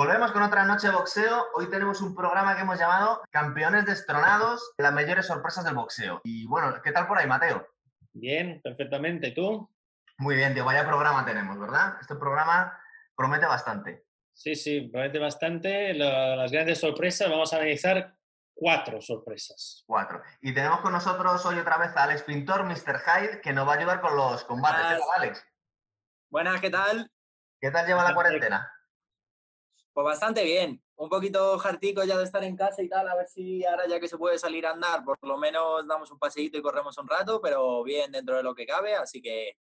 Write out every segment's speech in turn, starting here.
Volvemos con otra noche de boxeo. Hoy tenemos un programa que hemos llamado Campeones destronados, las mayores sorpresas del boxeo. Y bueno, ¿qué tal por ahí, Mateo? Bien, perfectamente. ¿Tú? Muy bien, tío. Vaya programa tenemos, ¿verdad? Este programa promete bastante. Sí, sí, promete bastante. las grandes sorpresas, vamos a analizar cuatro sorpresas. Cuatro. Y tenemos con nosotros hoy otra vez a Alex Pintor, Mr. Hyde, que nos va a ayudar con los combates. ¿Qué tal, Alex? Buenas, ¿qué tal? ¿Qué tal lleva la cuarentena? Pues bastante bien. Un poquito jartico ya de estar en casa y tal, a ver si ahora ya que se puede salir a andar, por lo menos damos un paseíto y corremos un rato, pero bien dentro de lo que cabe, así que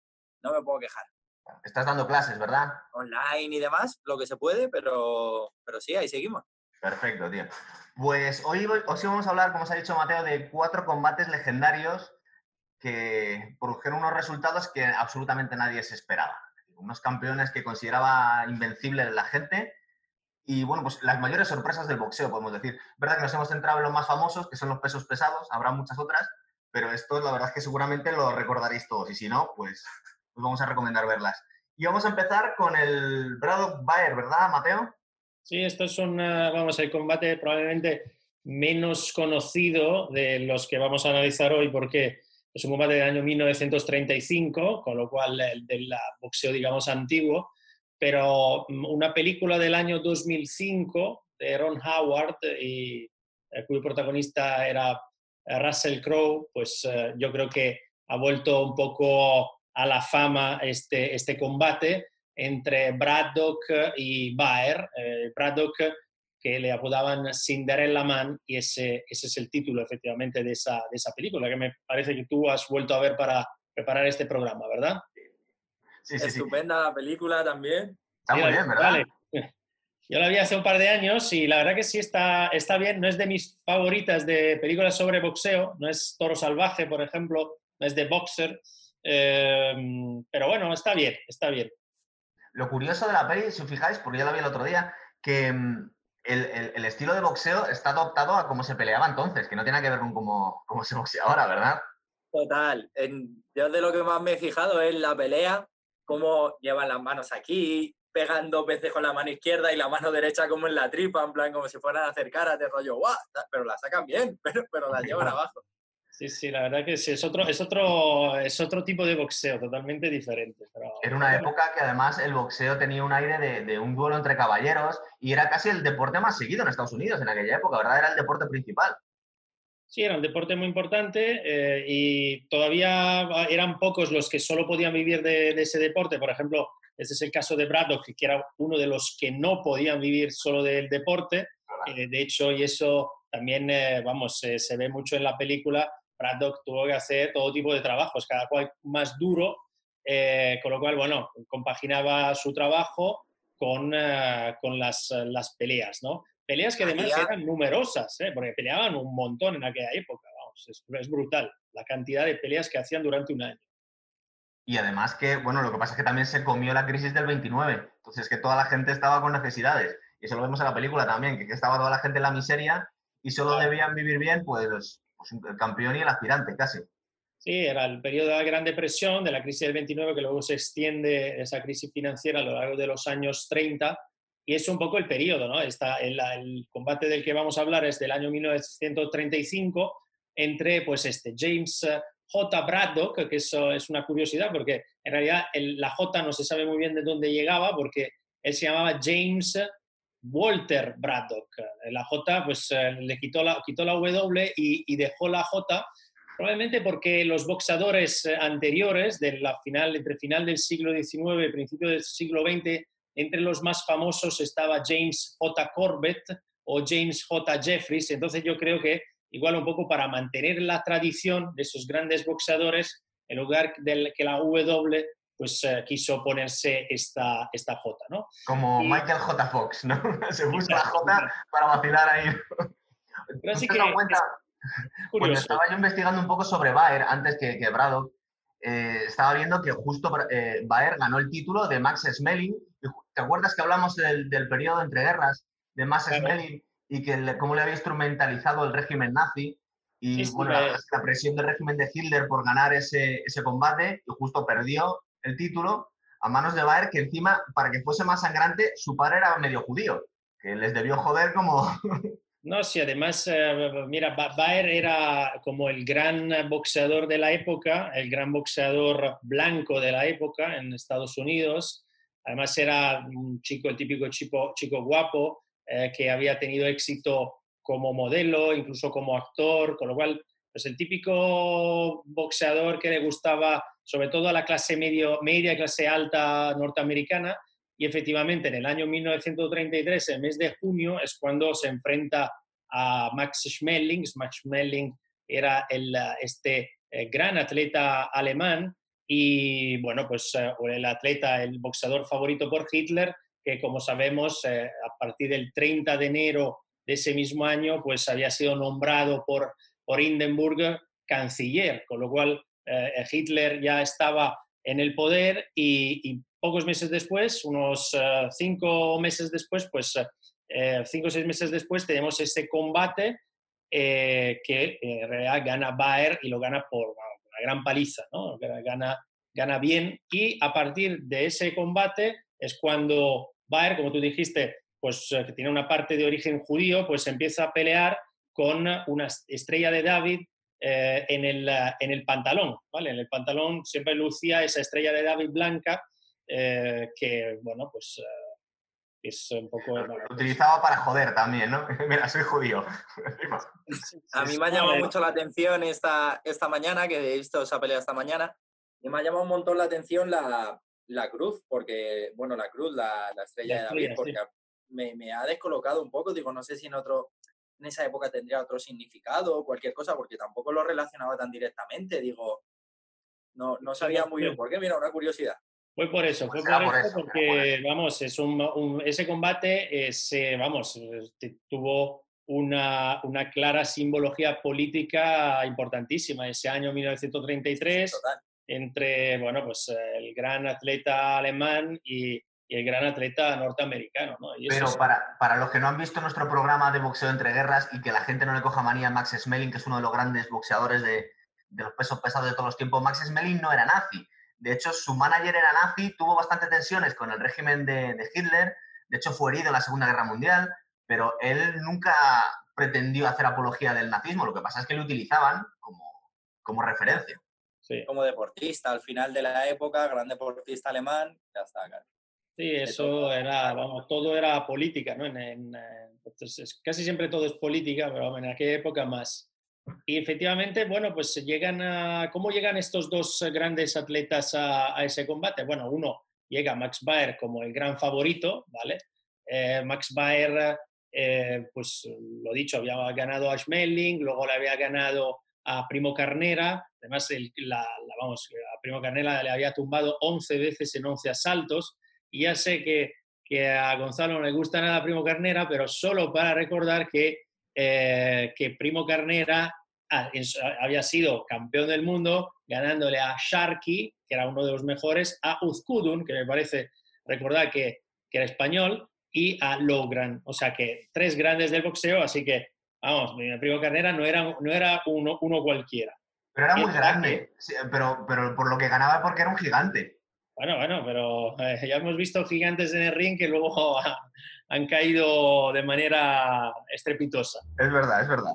no me puedo quejar. Estás dando clases, ¿verdad? Online y demás, lo que se puede, pero, pero sí, ahí seguimos. Perfecto, tío. Pues hoy, hoy vamos a hablar, como os ha dicho Mateo, de cuatro combates legendarios que produjeron unos resultados que absolutamente nadie se esperaba. Unos campeones que consideraba invencibles la gente y bueno, pues las mayores sorpresas del boxeo, podemos decir. Verdad que nos hemos centrado en los más famosos, que son los pesos pesados, habrá muchas otras, pero esto la verdad es que seguramente lo recordaréis todos y si no, pues, pues vamos a recomendar verlas. Y vamos a empezar con el Braddock Bayer, ¿verdad, Mateo? Sí, esto es un, vamos, el combate probablemente menos conocido de los que vamos a analizar hoy porque es un combate del año 1935, con lo cual el del boxeo, digamos, antiguo, pero mm, una película del año 2005 de Ron Howard, y, eh, cuyo protagonista era eh, Russell Crowe, pues eh, yo creo que ha vuelto un poco a la fama este, este combate entre Braddock y Baer. Braddock, que le apodaban Cinderella Man, y ese, ese es el título efectivamente de esa, de esa película, que me parece que tú has vuelto a ver para preparar este programa, ¿verdad? Estupenda la película también. Está muy bien, ¿verdad? Yo la vi hace un par de años y la verdad que sí está, está bien. No es de mis favoritas de películas sobre boxeo, no es Toro Salvaje, por ejemplo, no es de Boxer, eh, pero bueno, está bien, está bien. Lo curioso de la peli, si os fijáis, porque yo la vi el otro día, que mm, el, estilo de boxeo está adoptado a cómo se peleaba entonces, que no tiene que ver con cómo, cómo se boxea ahora, ¿verdad? Total. yo de lo que más me he fijado es la pelea, cómo llevan las manos aquí, pegan dos veces con la mano izquierda y la mano derecha como en la tripa, en plan como si fueran a acercar de rollo, ¡guau! Pero la sacan bien, pero, pero la llevan abajo. Sí, sí, la verdad que sí, es otro, es otro, es otro tipo de boxeo, totalmente diferente. Era una época que además el boxeo tenía un aire de, de, un duelo entre caballeros y era casi el deporte más seguido en Estados Unidos en aquella época, ¿verdad? Era el deporte principal. Sí, era un deporte muy importante eh, y todavía eran pocos los que solo podían vivir de, ese deporte. Por ejemplo, este es el caso de Braddock, que era uno de los que no podían vivir solo del deporte. Eh, de hecho, y eso también, eh, vamos, se ve mucho en la película, Braddock tuvo que hacer todo tipo de trabajos, cada cual más duro, con lo cual, bueno, compaginaba su trabajo con, con las, las peleas, ¿no? Peleas que además eran numerosas, ¿eh? porque peleaban un montón en aquella época, vamos, es, brutal la cantidad de peleas que hacían durante un año. Y además que, bueno, lo que pasa es que también se comió la crisis del 29, entonces que toda la gente estaba con necesidades, y eso lo vemos en la película también, que, estaba toda la gente en la miseria y solo debían vivir bien, pues, pues, el campeón y el aspirante, casi. Sí, era el periodo de la Gran Depresión, de la crisis del 29, que luego se extiende esa crisis financiera a lo largo de los años 30, y es un poco el periodo, ¿no? Está el, el, combate del que vamos a hablar es del año 1935 entre, pues, este James eh, J. Braddock, que eso es una curiosidad porque en realidad la J no se sabe muy bien de dónde llegaba porque él se llamaba James Walter Braddock. La J, pues, eh, le quitó la, quitó la W y, y dejó la J probablemente porque los boxadores eh, anteriores, de la final, entre final del siglo XIX y principio del siglo XX, entre los más famosos estaba James J. Corbett o James J. Jeffries. Entonces yo creo que igual un poco para mantener la tradición de esos grandes boxeadores, en lugar de que la W, pues eh, quiso ponerse esta, esta J, ¿no? Como Michael J. Fox, ¿no? Se busca la J para vacilar ahí. Pero así que... Cuenta, cuando estaba yo investigando un poco sobre Baer antes que, que Braddock, eh, estaba viendo que justo eh, Baer ganó el título de Max Smelling ¿Te acuerdas que hablamos del, periodo entre guerras de Max Smelling y que cómo le había instrumentalizado el régimen nazi? Y bueno, la, presión del régimen de Hitler por ganar ese, ese combate y justo perdió el título a manos de Baer, que encima, para que fuese más sangrante, su padre era medio judío. que les debió joder como... No, sí, además, eh, mira, Baer era como el gran boxeador de la época, el gran boxeador blanco de la época en Estados Unidos. Además era un chico, el típico chico, guapo, eh, que había tenido éxito como modelo, incluso como actor, con lo cual, pues el típico boxeador que le gustaba sobre todo a la clase medio, media, clase alta norteamericana, y efectivamente en el año 1933, el mes de junio, es cuando se enfrenta a Max Schmeling. Max Schmeling era el, este eh, gran atleta alemán y, bueno, pues eh, el atleta, el boxeador favorito por Hitler, que como sabemos, eh, a partir del 30 de enero de ese mismo año, pues había sido nombrado por, por Hindenburg canciller, con lo cual eh, Hitler ya estaba en el poder y, pocos meses después, unos eh, cinco meses después, pues eh, cinco o seis meses después tenemos ese combate que en realidad gana Baer y lo gana por gran paliza, ¿no? gana, gana bien y a partir de ese combate es cuando Baer, como tú dijiste, pues que tiene una parte de origen judío, pues empieza a pelear con una estrella de David eh, en, el, en, el, pantalón, ¿vale? En el pantalón siempre lucía esa estrella de David blanca eh, que, bueno, pues eh, es un poco... Lo utilizaba para joder también, ¿no? Mira, soy judío. A mí me ha llamado mucho la atención esta, esta mañana, que he visto esa pelea esta mañana, y me ha llamado un montón la atención la, la cruz, porque, bueno, la cruz, la, la estrella de David, porque me, me, ha descolocado un poco, digo, no sé si en otro, en esa época tendría otro significado o cualquier cosa, porque tampoco lo relacionaba tan directamente. Digo, no, no sabía muy bien por qué. Mira, una curiosidad. Fue por eso, fue pues por, eso, porque, vamos, es un, ese combate, ese, vamos, tuvo una, una, clara simbología política importantísima. Ese año 1933, entre, bueno, pues el gran atleta alemán y, y el gran atleta norteamericano. ¿no? Pero para, para, los que no han visto nuestro programa de boxeo entre guerras y que la gente no le coja manía a Max Smelling, que es uno de los grandes boxeadores de, de los pesos pesados de todos los tiempos, Max Smelling no era nazi. De hecho, su manager era nazi, tuvo bastantes tensiones con el régimen de, de Hitler, de hecho fue herido en la Segunda Guerra Mundial, pero él nunca pretendió hacer apología del nazismo, lo que pasa es que lo utilizaban como, como referencia. Sí. Como deportista, al final de la época, gran deportista alemán, ya está, claro. Sí, eso era, vamos, todo era política, ¿no? En, entonces, casi siempre todo es política, pero en aquella época más. Y efectivamente, bueno, pues llegan a, ¿cómo llegan estos dos grandes atletas a, ese combate? Bueno, uno llega Max Baer como el gran favorito, ¿vale? Eh, Max Baer, eh, pues lo dicho, había ganado a Schmeling, luego le había ganado a Primo Carnera, además la, vamos, a Primo Carnera le había tumbado 11 veces en 11 asaltos, y ya sé que, que, a Gonzalo no le gusta nada Primo Carnera, pero solo para recordar que, eh, que Primo Carnera había sido campeón del mundo ganándole a Sharky, que era uno de los mejores, a Uzkudun, que me parece recordar que, que era español, y a Logran. O sea que tres grandes del boxeo, así que, vamos, mi primo Carnera no era, no era uno, uno cualquiera. Pero era muy grande, pero, pero por lo que ganaba porque era un gigante. Bueno, bueno, pero eh, ya hemos visto gigantes en el ring que luego han caído de manera estrepitosa. Es verdad, es verdad.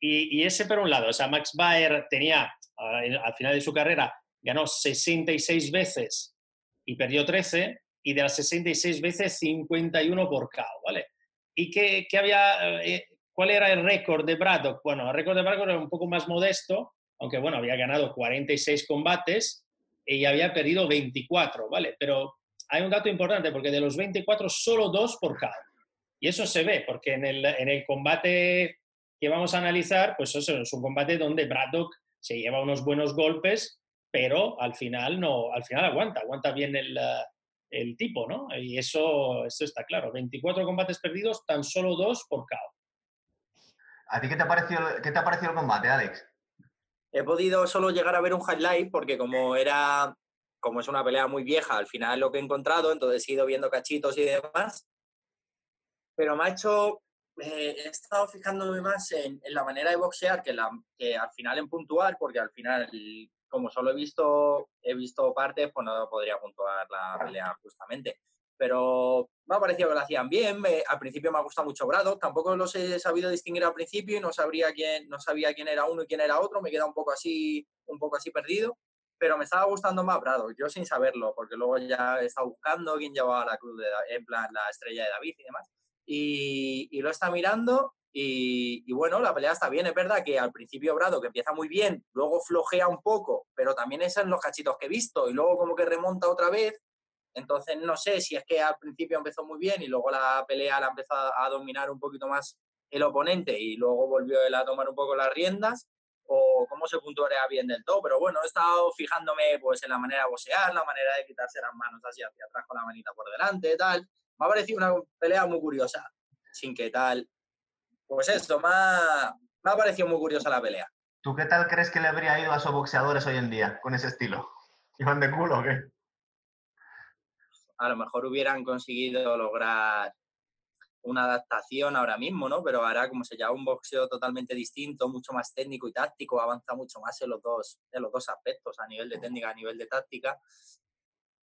Y, ese por un lado, o sea, Max Baer tenía, al final de su carrera, ganó 66 veces y perdió 13, y de las 66 veces, 51 por KO, ¿vale? ¿Y qué, qué había, eh, cuál era el récord de Braddock? Bueno, el récord de Braddock era un poco más modesto, aunque bueno, había ganado 46 combates, y había perdido 24, ¿vale? Pero hay un dato importante porque de los 24 solo dos por cada. Y eso se ve porque en el, en el combate que vamos a analizar, pues eso es un combate donde Braddock se lleva unos buenos golpes, pero al final no, al final aguanta, aguanta bien el, el tipo, ¿no? Y eso, eso está claro. 24 combates perdidos, tan solo dos por KO. ¿A ti qué te ha qué te ha parecido el combate, Alex? He podido solo llegar a ver un highlight porque como era, como es una pelea muy vieja, al final lo que he encontrado, entonces he ido viendo cachitos y demás. Pero me ha hecho, eh, he estado fijándome más en, la manera de boxear que, la, que al final en puntuar, porque al final, como solo he visto, he visto partes, pues no podría puntuar la pelea justamente. Pero me ha parecido que lo hacían bien. al principio me ha gustado mucho Braddock, tampoco los he sabido distinguir al principio y no, sabría quién, no sabía quién era uno y quién era otro, me queda un poco así, un poco así perdido, pero me estaba gustando más Braddock, yo sin saberlo, porque luego ya he estado buscando quién llevaba la cruz, de, en plan la estrella de David y demás, y, y lo está mirando y, bueno, la pelea está bien, es verdad que al principio Brado, que empieza muy bien, luego flojea un poco, pero también esos son los cachitos que he visto, y luego como que remonta otra vez, entonces no sé si es que al principio empezó muy bien y luego la pelea la empezó a dominar un poquito más el oponente y luego volvió a tomar un poco las riendas, o cómo se puntuarea bien del todo, pero bueno, he estado fijándome pues en la manera de boxear, la manera de quitarse las manos así hacia atrás con la manita por delante, tal. Me ha parecido una pelea muy curiosa, sin que tal, pues eso, me ha, me parecido muy curiosa la pelea. ¿Tú qué tal crees que le habría ido a esos boxeadores hoy en día con ese estilo? ¿Iban de culo o qué? A lo mejor hubieran conseguido lograr una adaptación ahora mismo, ¿no? Pero ahora como se llama un boxeo totalmente distinto, mucho más técnico y táctico, avanza mucho más en los dos, en los dos aspectos, a nivel de técnica, a nivel de táctica.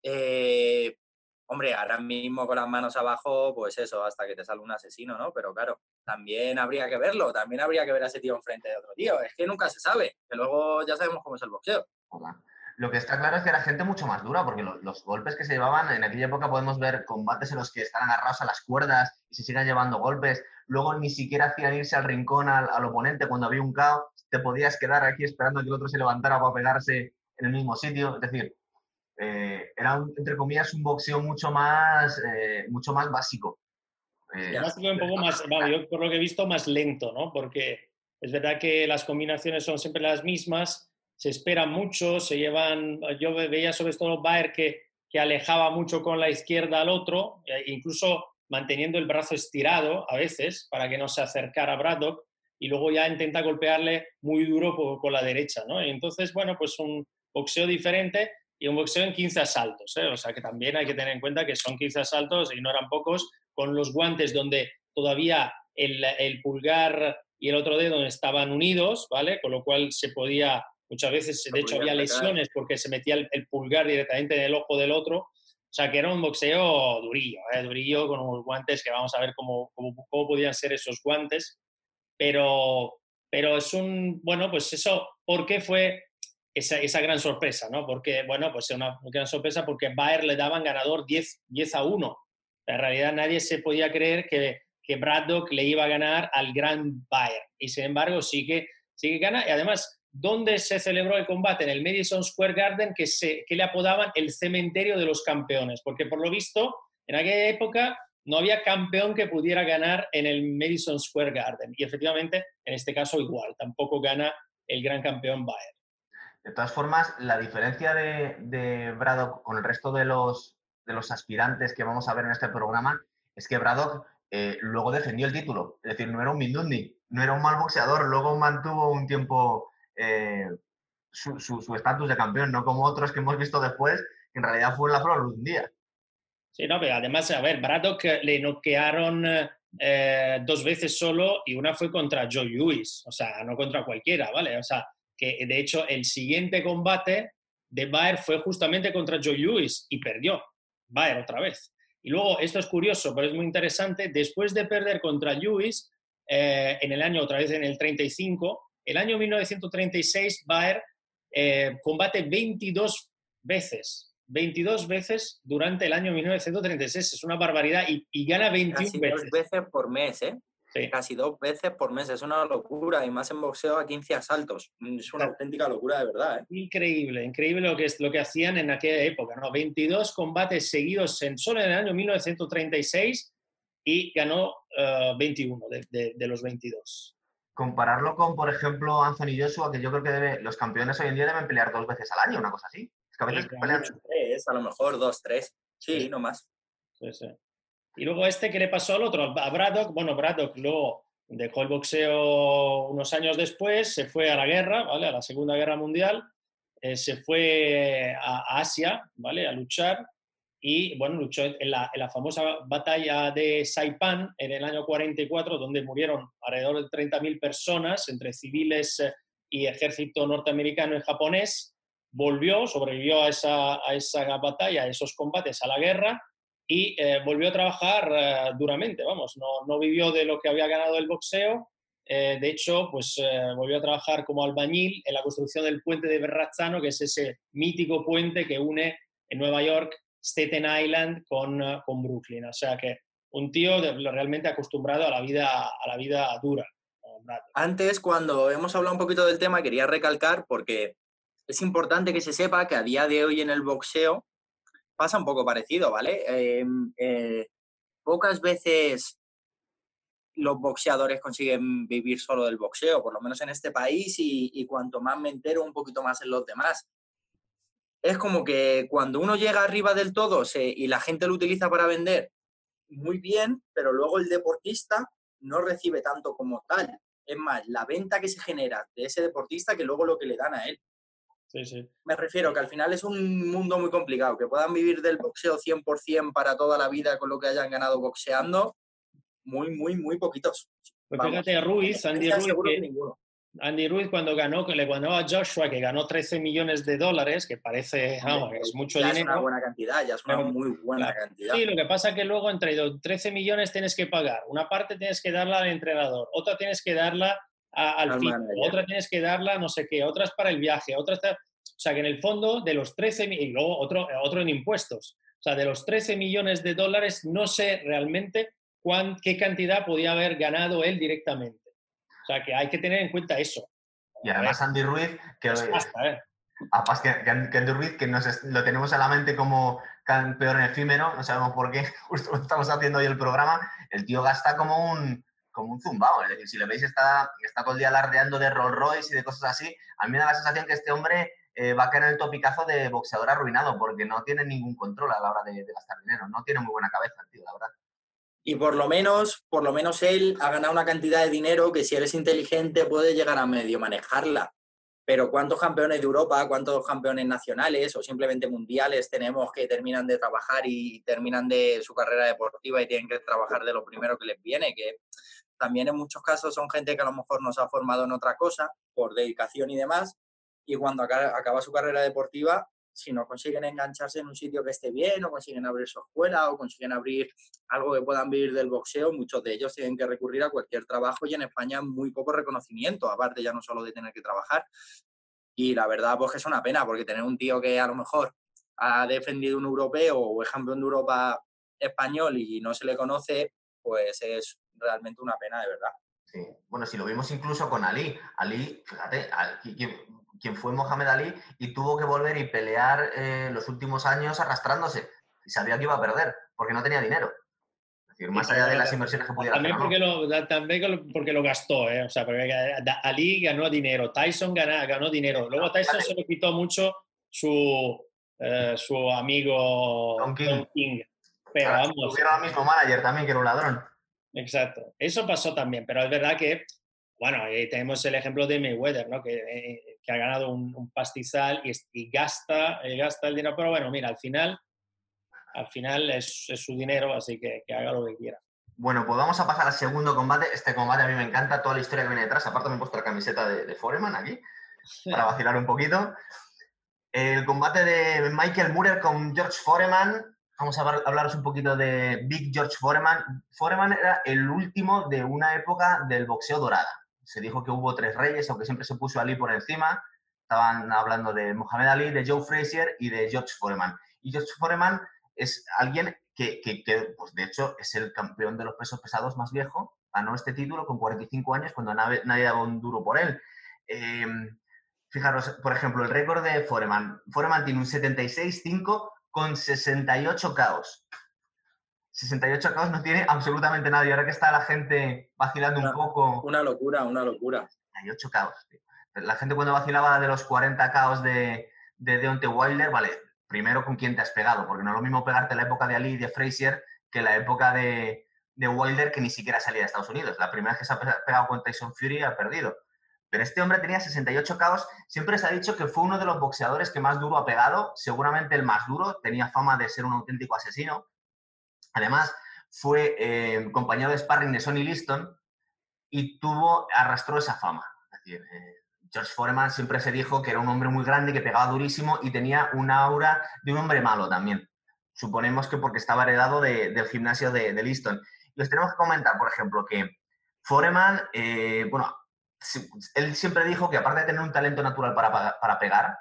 Eh, hombre, ahora mismo con las manos abajo, pues eso, hasta que te sale un asesino, ¿no? Pero claro, también habría que verlo, también habría que ver a ese tío enfrente de otro tío. Es que nunca se sabe, que luego ya sabemos cómo es el boxeo. Lo que está claro es que era gente mucho más dura, porque los, golpes que se llevaban en aquella época podemos ver combates en los que están agarrados a las cuerdas y se siguen llevando golpes. Luego ni siquiera hacían irse al rincón al, oponente cuando había un caos. Te podías quedar aquí esperando a que el otro se levantara para pegarse en el mismo sitio. Es decir, eh, era, entre comillas, un boxeo mucho más, eh, mucho más básico. Eh, un poco más, yo por lo que he visto, más lento, ¿no? Porque es verdad que las combinaciones son siempre las mismas, se esperan mucho, se llevan, yo veía sobre todo Bayer que, que alejaba mucho con la izquierda al otro, incluso manteniendo el brazo estirado a veces para que no se acercara a Braddock y luego ya intenta golpearle muy duro con, la derecha, ¿no? entonces, bueno, pues un boxeo diferente y un boxeo en 15 asaltos. ¿eh? O sea que también hay que tener en cuenta que son 15 asaltos y no eran pocos, con los guantes donde todavía el, el pulgar y el otro dedo estaban unidos, ¿vale? Con lo cual se podía, muchas veces, de hecho había lesiones porque se metía el, pulgar directamente en el ojo del otro. O sea que era un boxeo durillo, ¿eh? durillo con unos guantes que vamos a ver cómo, cómo, cómo podían ser esos guantes. Pero, pero es un, bueno, pues eso, ¿por qué fue esa, esa, gran sorpresa, ¿no? Porque, bueno, pues es una gran sorpresa porque Bayer le daban ganador 10, 10 a 1. En realidad nadie se podía creer que, que Braddock le iba a ganar al gran Bayer. Y sin embargo sí que, sí que gana. Y además, ¿dónde se celebró el combate? En el Madison Square Garden, que, se, que le apodaban el cementerio de los campeones. Porque por lo visto, en aquella época no había campeón que pudiera ganar en el Madison Square Garden. Y efectivamente, en este caso igual, tampoco gana el gran campeón Bayer. De todas formas, la diferencia de, de Braddock con el resto de los, de los aspirantes que vamos a ver en este programa es que Braddock eh, luego defendió el título. Es decir, no era un Mindundi, no era un mal boxeador, luego mantuvo un tiempo eh, su estatus de campeón, no como otros que hemos visto después, en realidad fue la flor de un día. Sí, no, pero además, a ver, Braddock le noquearon eh, dos veces solo y una fue contra Joe Lewis, o sea, no contra cualquiera, ¿vale? O sea, que de hecho el siguiente combate de Bayer fue justamente contra Joe Lewis y perdió. Bayer otra vez. Y luego, esto es curioso, pero es muy interesante, después de perder contra Lewis eh, en el año, otra vez en el 35, el año 1936 Bayer eh, combate 22 veces, 22 veces durante el año 1936, es una barbaridad y, y gana 21 veces. veces por mes, ¿eh? Casi dos veces por mes, es una locura, y más en boxeo a 15 asaltos. Es una auténtica locura de verdad. ¿eh? Increíble, increíble lo que, es, lo que hacían en aquella época. ¿no? 22 combates seguidos en, solo en el año 1936 y ganó 21 eh, de, de, los 22. Compararlo con, por ejemplo, Anthony Joshua, que yo creo que debe, los campeones hoy en día deben pelear dos veces al año, una cosa así. Es que a veces pelean... Tres, a lo mejor dos, tres. Sí, no más. Sí, sí. Y luego este, ¿qué le pasó al otro? A Braddock, bueno, Braddock luego dejó el boxeo unos años después, se fue a la guerra, ¿vale? A la Segunda Guerra Mundial, eh, se fue a, Asia, ¿vale? A luchar y, bueno, luchó en la, famosa batalla de Saipan en el año 44, donde murieron alrededor de 30.000 personas entre civiles eh, y ejército norteamericano y japonés. Volvió, sobrevivió a esa, a esa batalla, a esos combates, a la guerra y eh, volvió a trabajar eh, duramente, vamos, no, no, vivió de lo que había ganado el boxeo. De hecho, pues volvió a trabajar como albañil en la construcción del puente de Verrazzano, que es ese mítico puente que une en Nueva York Staten Island con, con Brooklyn. O sea que un tío realmente acostumbrado a la vida, a la vida dura. Antes, cuando hemos hablado un poquito del tema, quería recalcar, porque es importante que se sepa que a día de hoy en el boxeo pasa un poco parecido, ¿vale? Em, eh, pocas veces los boxeadores consiguen vivir solo del boxeo, por lo menos en este país, y, cuanto más me entero, un poquito más en los demás. Es como que cuando uno llega arriba del todo y la gente lo utiliza para vender, muy bien, pero luego el deportista no recibe tanto como tal. Es más, la venta que se genera de ese deportista que luego lo que le dan a él. Sí, sí. Me refiero que al final es un mundo muy complicado, que puedan vivir del boxeo 100% para toda la vida con lo que hayan ganado boxeando, muy, muy, muy poquitos. Pues fíjate, Ruiz, Andy Ruiz, Andy Ruiz cuando ganó, que le ganó a Joshua, que ganó 13 millones de dólares, que parece, vamos, es mucho dinero. Ya es una buena cantidad, ya es una muy buena cantidad. Sí, lo que pasa es que luego entre 13 millones tienes que pagar. Una parte tienes que darla al entrenador, otra tienes que darla al fin, otra tienes que darla no sé qué, otras para el viaje, otras... O sea, que en el fondo de los 13, y luego otro, otro en impuestos. O sea, de los 13 millones de dólares, no sé realmente cuán, qué cantidad podía haber ganado él directamente. Sea, que hay que tener en cuenta eso. Y además Andy Ruiz, que, ¿eh? que, Andy Ruiz, que nos, lo tenemos en la mente como campeón efímero, no sabemos por qué, justo estamos haciendo hoy el programa, el tío gasta como un, como un zumbao. Es decir, si le veis, está, está todo el día alardeando de Rolls Royce y de cosas así. A mí me da la sensación que este hombre eh, va a caer en el topicazo de boxeador arruinado, porque no tiene ningún control a la hora de, de gastar dinero. No tiene muy buena cabeza, tío, la verdad y por lo menos, por lo menos él ha ganado una cantidad de dinero que si eres inteligente puede llegar a medio manejarla. Pero ¿cuántos campeones de Europa, cuántos campeones nacionales o simplemente mundiales tenemos que terminan de trabajar y terminan de su carrera deportiva y tienen que trabajar de lo primero que les viene? Que también en muchos casos son gente que a lo mejor no se ha formado en otra cosa por dedicación y demás, y cuando acaba su carrera deportiva si no consiguen engancharse en un sitio que esté bien, o consiguen abrir su escuela, o consiguen abrir algo que puedan vivir del boxeo, muchos de ellos tienen que recurrir a cualquier trabajo y en España muy poco reconocimiento, aparte ya no solo de tener que trabajar. Y la verdad, pues que es una pena, porque tener un tío que a lo mejor ha defendido un europeo o es campeón de Europa español y no se le conoce, pues es realmente una pena de verdad. Sí. Bueno, si lo vimos incluso con Ali. Ali, fíjate, quien fue Mohamed Ali y tuvo que volver y pelear eh, los últimos años arrastrándose. Y sabía que iba a perder, porque no tenía dinero. Es decir, más allá de las inversiones que pudiera también Porque lo, también porque lo gastó, ¿eh? O sea, porque Ali ganó dinero, Tyson ganó, ganó dinero. Luego Tyson se le quitó mucho su, eh, su amigo Don King. Pero vamos. Era el mismo manager también, que era un ladrón. Exacto. Eso pasó también, pero es verdad que bueno, ahí tenemos el ejemplo de Mayweather, ¿no? que, eh, que ha ganado un, pastizal y, gasta, eh, gasta el dinero, pero bueno, mira, al final, al final es, su dinero, así que, que, haga lo que quiera. Bueno, pues vamos a pasar al segundo combate. Este combate a mí me encanta, toda la historia que viene detrás. Aparte me he puesto la camiseta de, de Foreman aquí, para vacilar un poquito. El combate de Michael Moorer con George Foreman. Vamos a hablaros un poquito de Big George Foreman. Foreman era el último de una época del boxeo dorada se dijo que hubo tres reyes, aunque siempre se puso Ali por encima. Estaban hablando de Mohamed Ali, de Joe Frazier y de George Foreman. Y George Foreman es alguien que, que, pues de hecho, es el campeón de los pesos pesados más viejo. Ganó este título con 45 años cuando nadie, nadie daba un duro por él. Em, fijaros, por ejemplo, el récord de Foreman. Foreman tiene un 76-5 con 68 caos. 68 caos no tiene absolutamente nadie. Ahora que está la gente vacilando un poco. Una locura, una locura. 68 caos. La gente cuando vacilaba de los 40 caos de, de Deontay Wilder, vale, primero con quién te has pegado, porque no es lo mismo pegarte la época de Ali y de Frazier que la época de, de Wilder que ni siquiera salía de Estados Unidos. La primera vez que se ha pegado con Tyson Fury ha perdido. Pero este hombre tenía 68 caos. Siempre se ha dicho que fue uno de los boxeadores que más duro ha pegado, seguramente el más duro. Tenía fama de ser un auténtico asesino. Además, fue eh, compañero de sparring de Sonny Liston y tuvo, arrastró esa fama. Eh, George Foreman siempre se dijo que era un hombre muy grande, que pegaba durísimo y tenía una aura de un hombre malo también. suponemos que porque estaba heredado del gimnasio de, de Liston. Os tenemos que comentar, por ejemplo, que Foreman, eh, bueno, él siempre dijo que aparte de tener un talento natural para pegar,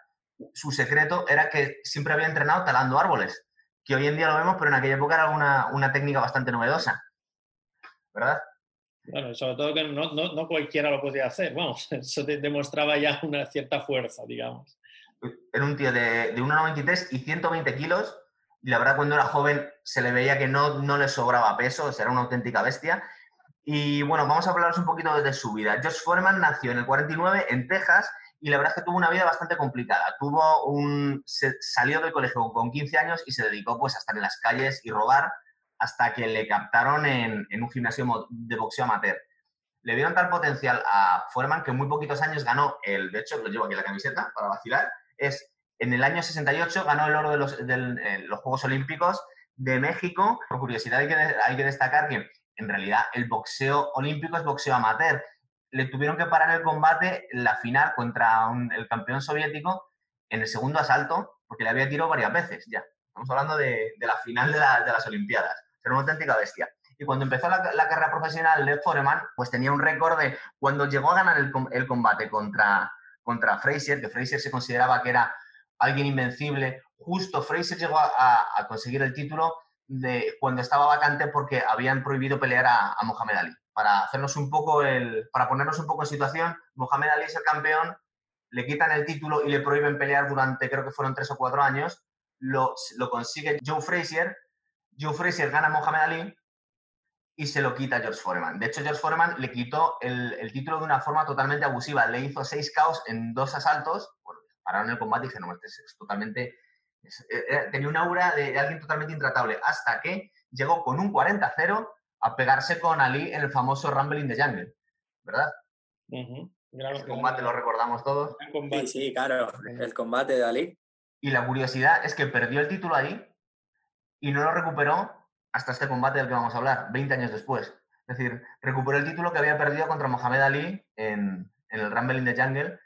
su secreto era que siempre había entrenado talando árboles, que hoy en día lo vemos, pero en aquella época era una, una técnica bastante novedosa. ¿Verdad? Bueno, sobre todo que no, no, no cualquiera lo podía hacer, vamos, eso demostraba ya una cierta fuerza, digamos. Era un tío de, de 1,93 y 120 kilos, y la verdad cuando era joven se le veía que no, no le sobraba peso, era una auténtica bestia. Y bueno, vamos a hablaros un poquito de su vida. Josh Foreman nació en el 49 en Texas y la verdad es que tuvo una vida bastante complicada. Tuvo un, salió del colegio con 15 años y se dedicó pues a estar en las calles y robar hasta que le captaron en, un gimnasio de boxeo amateur. Le dieron tal potencial a Foreman que en muy poquitos años ganó el, de hecho lo llevo aquí la camiseta para vacilar, es en el año 68 ganó el oro de los, de los Juegos Olímpicos de México. Por curiosidad hay que, hay que destacar que en realidad el boxeo olímpico es boxeo amateur. Le tuvieron que parar el combate en la final contra el campeón soviético en el segundo asalto porque le había tirado varias veces ya. Estamos hablando de, la final de, las Olimpiadas. Era una auténtica bestia. Y cuando empezó la, carrera profesional de Foreman, pues tenía un récord de cuando llegó a ganar el, combate contra, contra Frazier, que Frazier se consideraba que era alguien invencible, justo Frazier llegó a conseguir el título de cuando estaba vacante porque habían prohibido pelear a, Mohamed Ali. Para hacernos un poco el, para ponernos un poco en situación, Mohamed Ali es el campeón, le quitan el título y le prohíben pelear durante creo que fueron tres o cuatro años. Lo, lo consigue Joe Frazier. Joe Frazier gana a Mohamed Ali y se lo quita George Foreman. De hecho, George Foreman le quitó el, el, título de una forma totalmente abusiva. Le hizo seis caos en dos asaltos. Bueno, pararon el combate y dijeron, no, este es totalmente eh, eh, tenía un aura de, alguien totalmente intratable, hasta que llegó con un 40-0 a pegarse con Ali en el famoso Rumble in the Jungle, ¿verdad? el combate lo recordamos todos. Sí, sí, claro, el combate de Ali. Y la curiosidad es que perdió el título ahí y no lo recuperó hasta este combate del que vamos a hablar, 20 años después. Es decir, recuperó el título que había perdido contra Mohamed Ali en, en el Rumble in the Jungle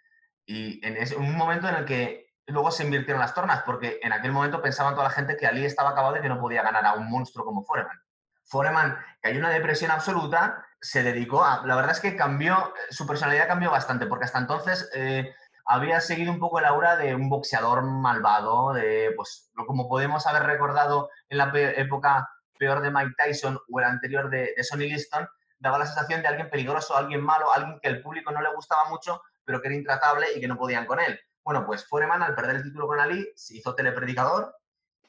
y en ese, un momento en el que luego se invirtieron las tornas, porque en aquel momento pensaban toda la gente que Ali estaba acabado y que no podía ganar a un monstruo como Foreman. Foreman cayó en una depresión absoluta, se dedicó a... La verdad es que cambió, su personalidad cambió bastante, porque hasta entonces eh, había seguido un poco el aura de un boxeador malvado, de, pues, como podemos haber recordado en la época peor de Mike Tyson o el anterior de, de Sonny Liston, daba la sensación de alguien peligroso, alguien malo, alguien que el público no le gustaba mucho, pero que era intratable y que no podían con él. Bueno, pues Foreman al perder el título con Ali se hizo telepredicador,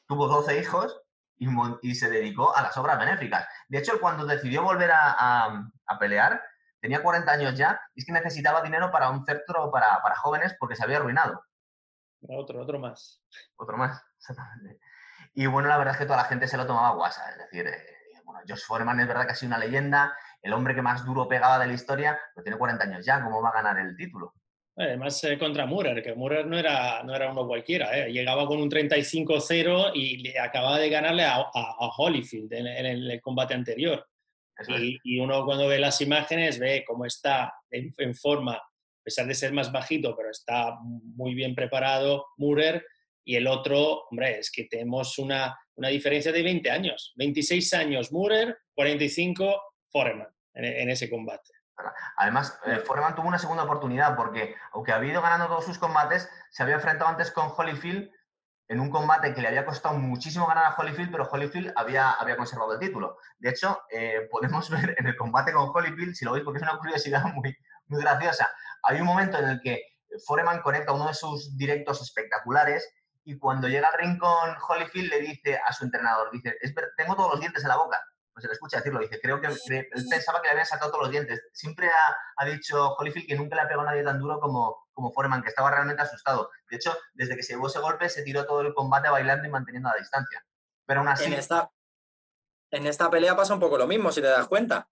tuvo 12 hijos y, se dedicó a las obras benéficas. De hecho, cuando decidió volver a, pelear, tenía 40 años ya y es que necesitaba dinero para un centro para, jóvenes porque se había arruinado. Otro, otro más. Otro más, exactamente. Y bueno, la verdad es que toda la gente se lo tomaba guasa. Es decir, eh, bueno, Josh Foreman es verdad que ha sido una leyenda, el hombre que más duro pegaba de la historia, pero tiene 40 años ya, ¿cómo va a ganar el título? Además, eh, contra Murer, que Murer no era, no era uno cualquiera. ¿eh? Llegaba con un 35-0 y le acababa de ganarle a, a, Holyfield en, el combate anterior. Y, uno cuando ve las imágenes ve cómo está en, forma, a pesar de ser más bajito, pero está muy bien preparado Murer. Y el otro, hombre, es que tenemos una, una diferencia de 20 años. 26 años Murer, 45 Foreman en ese combate. Además, eh, Foreman tuvo una segunda oportunidad porque, aunque había ido ganando todos sus combates, se había enfrentado antes con Holyfield en un combate que le había costado muchísimo ganar a Holyfield, pero Holyfield había, había conservado el título. De hecho, eh, podemos ver en el combate con Holyfield, si lo veis, porque es una curiosidad muy, muy graciosa, hay un momento en el que Foreman conecta uno de sus directos espectaculares y cuando llega al ring con Holyfield le dice a su entrenador, dice, tengo todos los dientes en la boca pues se le escucha decirlo, dice, creo que él pensaba que le habían sacado todos los dientes. Siempre ha, dicho Holyfield que nunca le ha pegado a nadie tan duro como, como Foreman, que estaba realmente asustado. De hecho, desde que se llevó ese golpe, se tiró todo el combate bailando y manteniendo la distancia. Pero aún así... En esta, en esta pelea pasa un poco lo mismo, si te das cuenta.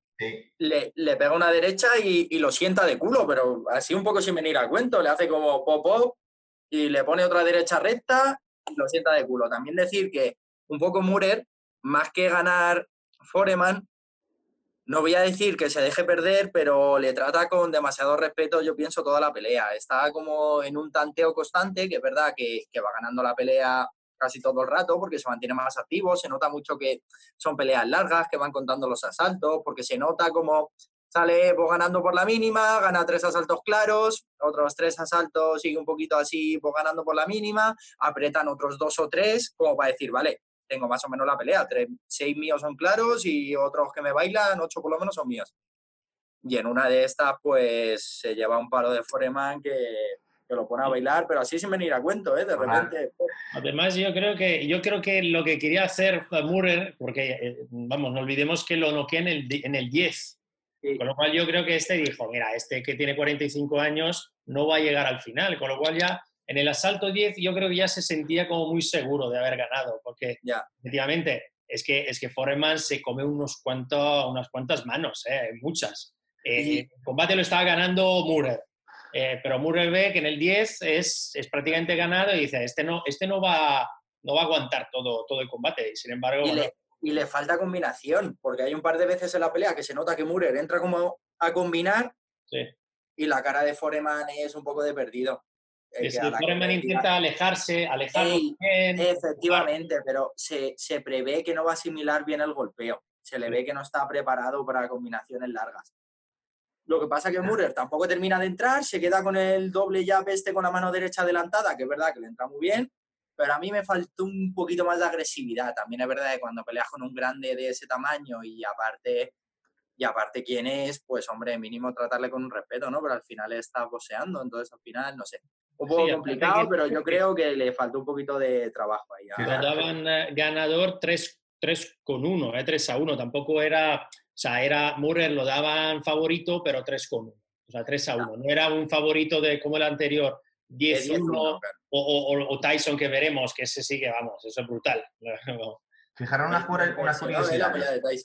Le, le, pega una derecha y, lo sienta de culo, pero así un poco sin venir al cuento. Le hace como pop pop y le pone otra derecha recta y lo sienta de culo. También decir que un poco Murer, más que ganar Foreman, no voy a decir que se deje perder, pero le trata con demasiado respeto, yo pienso, toda la pelea. Está como en un tanteo constante, que es verdad que, va ganando la pelea casi todo el rato porque se mantiene más activo, se nota mucho que son peleas largas, que van contando los asaltos, porque se nota como sale pues, ganando por la mínima, gana tres asaltos claros, otros tres asaltos sigue un poquito así pues, ganando por la mínima, apretan otros dos o tres como para decir, vale, tengo más o menos la pelea, tres, seis míos son claros y otros que me bailan, ocho por lo menos son míos. Y en una de estas, pues se lleva un paro de Foreman que, que lo pone a bailar, pero así sin venir a cuento, ¿eh? De repente. Además, yo creo que, yo creo que lo que quería hacer Murrer, porque, eh, vamos, no olvidemos que lo noquea en el, en el 10. Con lo cual yo creo que este dijo, mira, este que tiene 45 años no va a llegar al final. Con lo cual ya en el asalto 10 yo creo que ya se sentía como muy seguro de haber ganado, porque ya. efectivamente es que, es que Foreman se come unos cuantos, unas cuantas manos, ¿eh? muchas. Eh, el combate lo estaba ganando Murrer. Eh, pero Murray ve que en el 10 es, es, prácticamente ganado y dice, este no, este no, va, no va a aguantar todo, todo el combate. Y sin embargo... Y le, y le, falta combinación, porque hay un par de veces en la pelea que se nota que Murray entra como a combinar y la cara de Foreman es un poco de perdido. Es Foreman intenta alejarse, alejarse. Efectivamente, pero se, se prevé que no va a asimilar bien el golpeo. Se le ve que no está preparado para combinaciones largas. Lo que pasa es que Murray tampoco termina de entrar, se queda con el doble jab este con la mano derecha adelantada, que es verdad que le entra muy bien, pero a mí me faltó un poquito más de agresividad. También es verdad que cuando peleas con un grande de ese tamaño y aparte, y aparte quién es, pues hombre, mínimo tratarle con un respeto, ¿no? Pero al final está boseando, entonces al final, no sé. Un poco complicado, pero yo creo que le faltó un poquito de trabajo ahí. daban eh, ganador 3, 3 con 1, 3 a 1. Tampoco era o sea, era Murray lo daban favorito, pero 3 con 1. O sea, 3 a 1. No era un favorito de como el anterior, 10 1 o, Tyson que veremos, que ese sí que vamos, eso es brutal. Fijaros una, una curiosidad.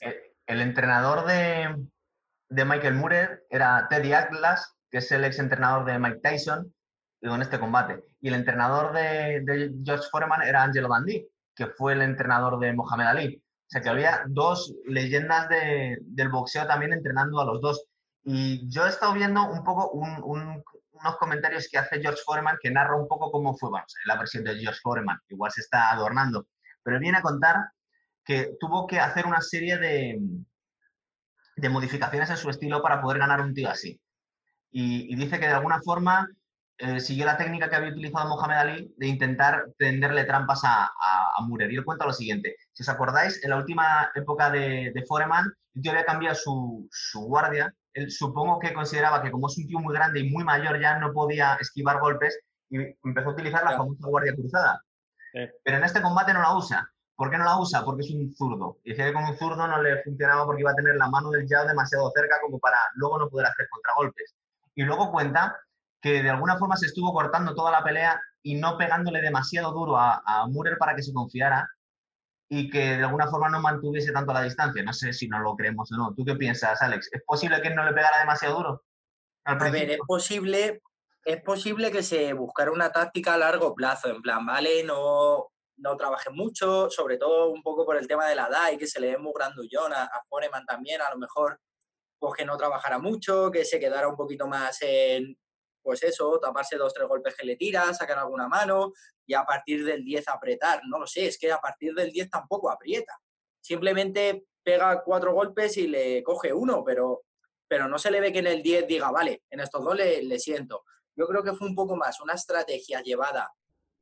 Eh, el entrenador de, de Michael Murray era Teddy Atlas, que es el ex entrenador de Mike Tyson, en este combate. Y el entrenador de, de George Foreman era Angelo Dandy, que fue el entrenador de Mohamed Ali. O sea, que había dos leyendas del boxeo también entrenando a los dos. Y yo he estado viendo un poco unos comentarios que hace George Foreman que narra un poco cómo fue bueno, la versión de George Foreman. Igual se está adornando. Pero viene a contar que tuvo que hacer una serie de, de modificaciones en su estilo para poder ganar un tío así. Y, y dice que de alguna forma eh, siguió la técnica que había utilizado Mohamed Ali de intentar tenderle trampas a, a, a Murer. Y él cuenta lo siguiente. Si os acordáis, en la última época de, de Foreman, el tío había cambiado su, su guardia. Él supongo que consideraba que como es un tío muy grande y muy mayor ya no podía esquivar golpes y empezó a utilizar la famosa guardia cruzada. Pero en este combate no la usa. ¿Por qué no la usa? Porque es un zurdo. Y decía que con un zurdo no le funcionaba porque iba a tener la mano del jab demasiado cerca como para luego no poder hacer contragolpes. Y luego cuenta que de alguna forma se estuvo cortando toda la pelea y no pegándole demasiado duro a, a Murer para que se confiara y que de alguna forma no mantuviese tanto la distancia. No sé si no lo creemos o no. ¿Tú qué piensas, Alex? ¿Es posible que no le pegara demasiado duro? a ver, es posible, es posible que se buscara una táctica a largo plazo, en plan, vale, no, no trabaje mucho, sobre todo un poco por el tema de la edad y que se le ve muy grandullón a, a Foreman también, a lo mejor pues que no trabajara mucho, que se quedara un poquito más en, pues eso, taparse dos, tres golpes que le tira, sacar alguna mano y a partir del 10 apretar. No lo sé, es que a partir del 10 tampoco aprieta. Simplemente pega cuatro golpes y le coge uno, pero, pero no se le ve que en el 10 diga, vale, en estos dos le, siento. Yo creo que fue un poco más una estrategia llevada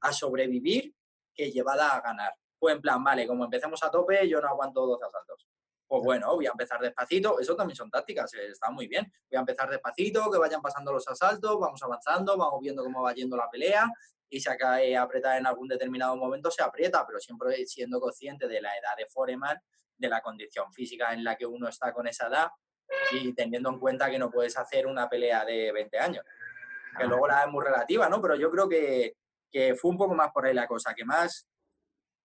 a sobrevivir que llevada a ganar. Fue en plan, vale, como empecemos a tope, yo no aguanto dos asaltos pues bueno, voy a empezar despacito, eso también son tácticas, eh, está muy bien. Voy a empezar despacito, que vayan pasando los asaltos, vamos avanzando, vamos viendo cómo va yendo la pelea y si acaba de apretar en algún determinado momento se aprieta, pero siempre siendo consciente de la edad de Foreman, de la condición física en la que uno está con esa edad y teniendo en cuenta que no puedes hacer una pelea de 20 años. Que luego la es muy relativa, ¿no? Pero yo creo que, que fue un poco más por ahí la cosa, que más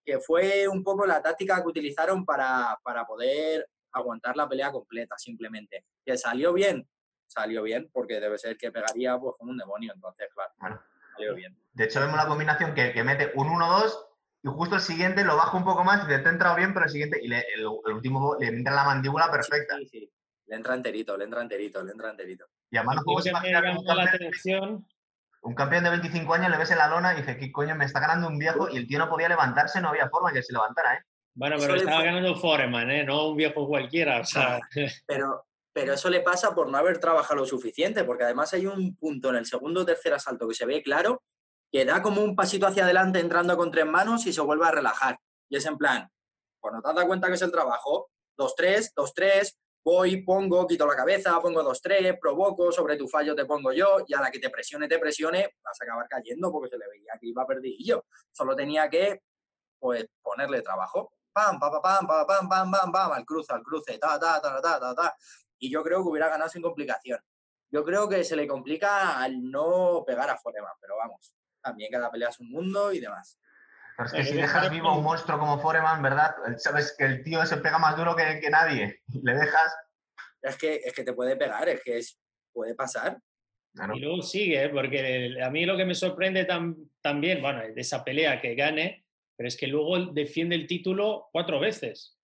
que fue un poco la táctica que utilizaron para, para poder aguantar la pelea completa, simplemente. Que salió bien, salió bien, porque debe ser que pegaría pues como un demonio, entonces, claro, salió bien. De hecho, vemos la combinación que, que mete un 1-2 y justo el siguiente lo baja un poco más y te ha entrado bien, pero el siguiente, y el, último le entra la mandíbula perfecta. Sí, sí, Le entra enterito, le entra enterito, le entra enterito. Y además podemos imaginar la atención Un campeón de 25 años le ves en la lona y dice, ¿qué coño me está ganando un viejo? Y el tío no podía levantarse, no había forma que se levantara, ¿eh? Bueno, pero estaba ganando Foreman, ¿eh? No un viejo cualquiera, o sea... Pero, pero eso le pasa por no haber trabajado lo suficiente, porque además hay un punto en el segundo o tercer asalto que se ve claro, que da como un pasito hacia adelante entrando con tres manos y se vuelve a relajar. Y es en plan, pues no te has dado cuenta que es el trabajo, 2-3, 2-3, voy, pongo, quito la cabeza, pongo dos, tres, provoco, sobre tu fallo te pongo yo, y a la que te presione, te presione, vas a acabar cayendo porque se le veía que iba yo Solo tenía que, pues, ponerle trabajo. Pam, pam, pam, pam, pam, pam, pam, pam, al cruce, al cruce, ta, ta, ta, ta, ta, ta. Y yo creo que hubiera ganado sin complicación. Yo creo que se le complica al no pegar a Foreman, pero vamos, también cada pelea es un mundo y demás. Pero es que si dejas vivo a un monstruo como Foreman, ¿verdad? Sabes que el tío se pega más duro que, que nadie. Le dejas. Es que, es que te puede pegar, es que es, puede pasar. Y luego sigue, ¿eh? porque a mí lo que me sorprende también, bueno, de esa pelea que gane, pero es que luego defiende el título cuatro veces.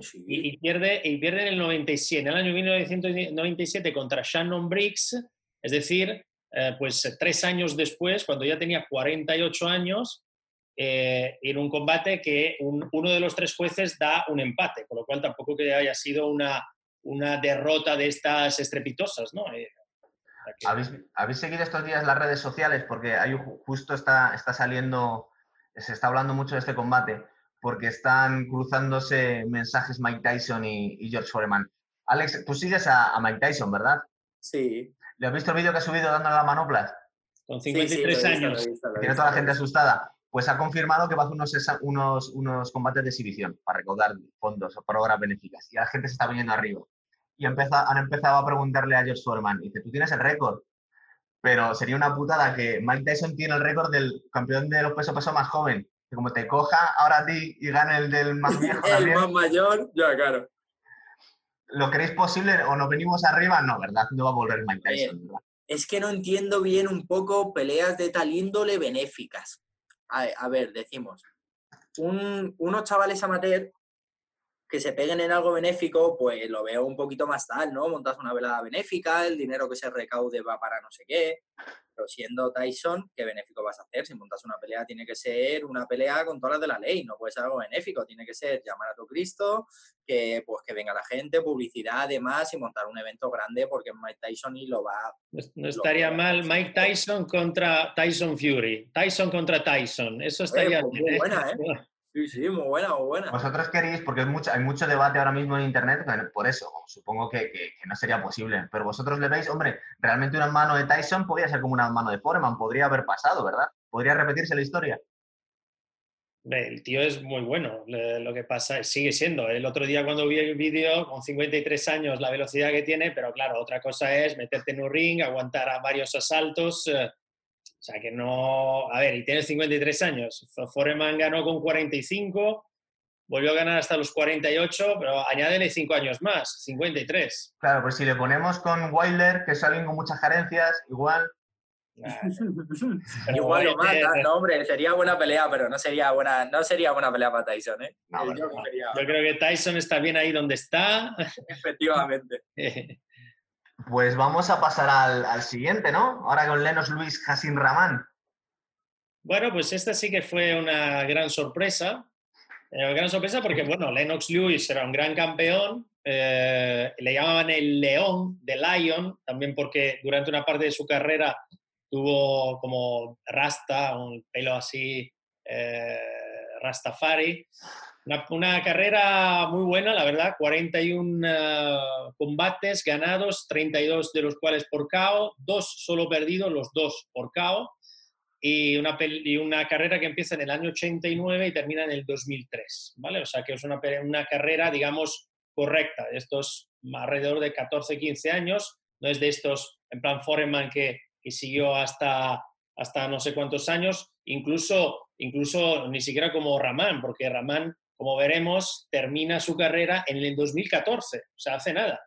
Sí. Y, pierde, y pierde en el 97, en el año 1997 contra Shannon Briggs, es decir, eh, pues tres años después, cuando ya tenía 48 años, eh, en un combate que uno de los tres jueces da un empate, con lo cual tampoco que haya sido una, una derrota de estas estrepitosas, ¿no? Eh, ¿Habéis, seguido estos días las redes sociales? Porque hay, justo está, está saliendo, se está hablando mucho de este combate, porque están cruzándose mensajes Mike Tyson y, George Foreman. Alex, tú sigues a, Mike Tyson, ¿verdad? Sí. ¿Le has visto el vídeo que ha subido dándole la manoplas? Con 53 años. Tiene toda la gente asustada pues ha confirmado que va a hacer unos, unos, combates de exhibición para recaudar fondos o para obras benéficas. Y la gente se está viniendo arriba. Y han empezado a preguntarle a George Foreman, dice, tú tienes el récord, pero sería una putada que Mike Tyson tiene el récord del campeón de los pesos pesos más joven. Que como te coja ahora a ti y gane el del más viejo el más mayor, ya, claro. ¿Lo creéis posible o nos venimos arriba? No, ¿verdad? No va a volver Mike Tyson, Es que no entiendo bien un poco peleas de tal índole benéficas a, ver, decimos, unos chavales amateur que se peguen en algo benéfico, pues lo veo un poquito más tal, ¿no? Montas una velada benéfica, el dinero que se recaude va para no sé qué, pero siendo Tyson, ¿qué benéfico vas a hacer? Si montas una pelea, tiene que ser una pelea con todas las de la ley, no puede ser algo benéfico, tiene que ser llamar a tu Cristo, que pues que venga la gente, publicidad además y montar un evento grande porque Mike Tyson y lo va No, estaría mal Mike Tyson contra Tyson Fury, Tyson contra Tyson, eso estaría pues muy buena, ¿eh? Sí, sí, muy buena, muy buena. Vosotros queréis, porque hay mucho, hay mucho debate ahora mismo en Internet, por eso, supongo que, que, no sería posible, pero vosotros le veis, hombre, realmente una mano de Tyson podría ser como una mano de Foreman, podría haber pasado, ¿verdad? Podría repetirse la historia. El tío es muy bueno, lo que pasa sigue siendo. El otro día cuando vi el vídeo, con 53 años, la velocidad que tiene, pero claro, otra cosa es meterte en un ring, aguantar a varios asaltos, eh, sea que no. A ver, y tienes 53 años. Foreman ganó con 45, volvió a ganar hasta los 48, pero añádele 5 años más, 53. Claro, pues si le ponemos con Wilder, que es alguien con muchas carencias, igual. igual lo mata, no, hombre, sería buena pelea, pero no sería buena, no sería buena pelea para Tyson, ¿eh? yo, yo creo que Tyson está bien ahí donde está. Efectivamente. Pues vamos a pasar al, siguiente, ¿no? Ahora con Lenos Luis Hassin Ramán. Bueno, pues esta sí que fue una gran sorpresa. Eh, gran sorpresa porque, bueno, Lennox Lewis era un gran campeón. Eh, le llamaban el León, de Lion, también porque durante una parte de su carrera tuvo como rasta, un pelo así, eh, rastafari. Una, carrera muy buena, la verdad, 41 eh, combates ganados, 32 de los cuales por KO, dos solo perdidos, los dos por KO, y una, una carrera que empieza en el año 89 y termina en el 2003, ¿vale? O sea que es una, una carrera, digamos, correcta, de estos alrededor de 14, 15 años, no es de estos, en plan Foreman, que, que siguió hasta, hasta no sé cuántos años, incluso, incluso ni siquiera como Ramán, porque Ramán como veremos, termina su carrera en el 2014, o sea, hace nada.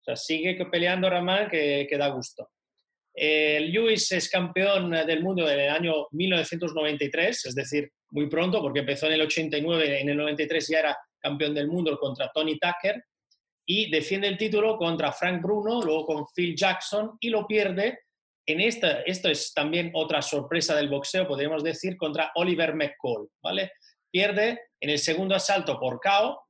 O sea, sigue peleando Ramán que, da gusto. Eh, Lewis es campeón del mundo en el año 1993, es decir, muy pronto, porque empezó en el 89, en el 93 ya era campeón del mundo contra Tony Tucker, y defiende el título contra Frank Bruno, luego con Phil Jackson, y lo pierde en esta, esto es también otra sorpresa del boxeo, podríamos decir, contra Oliver McCall, ¿vale? Pierde en el segundo asalto por KO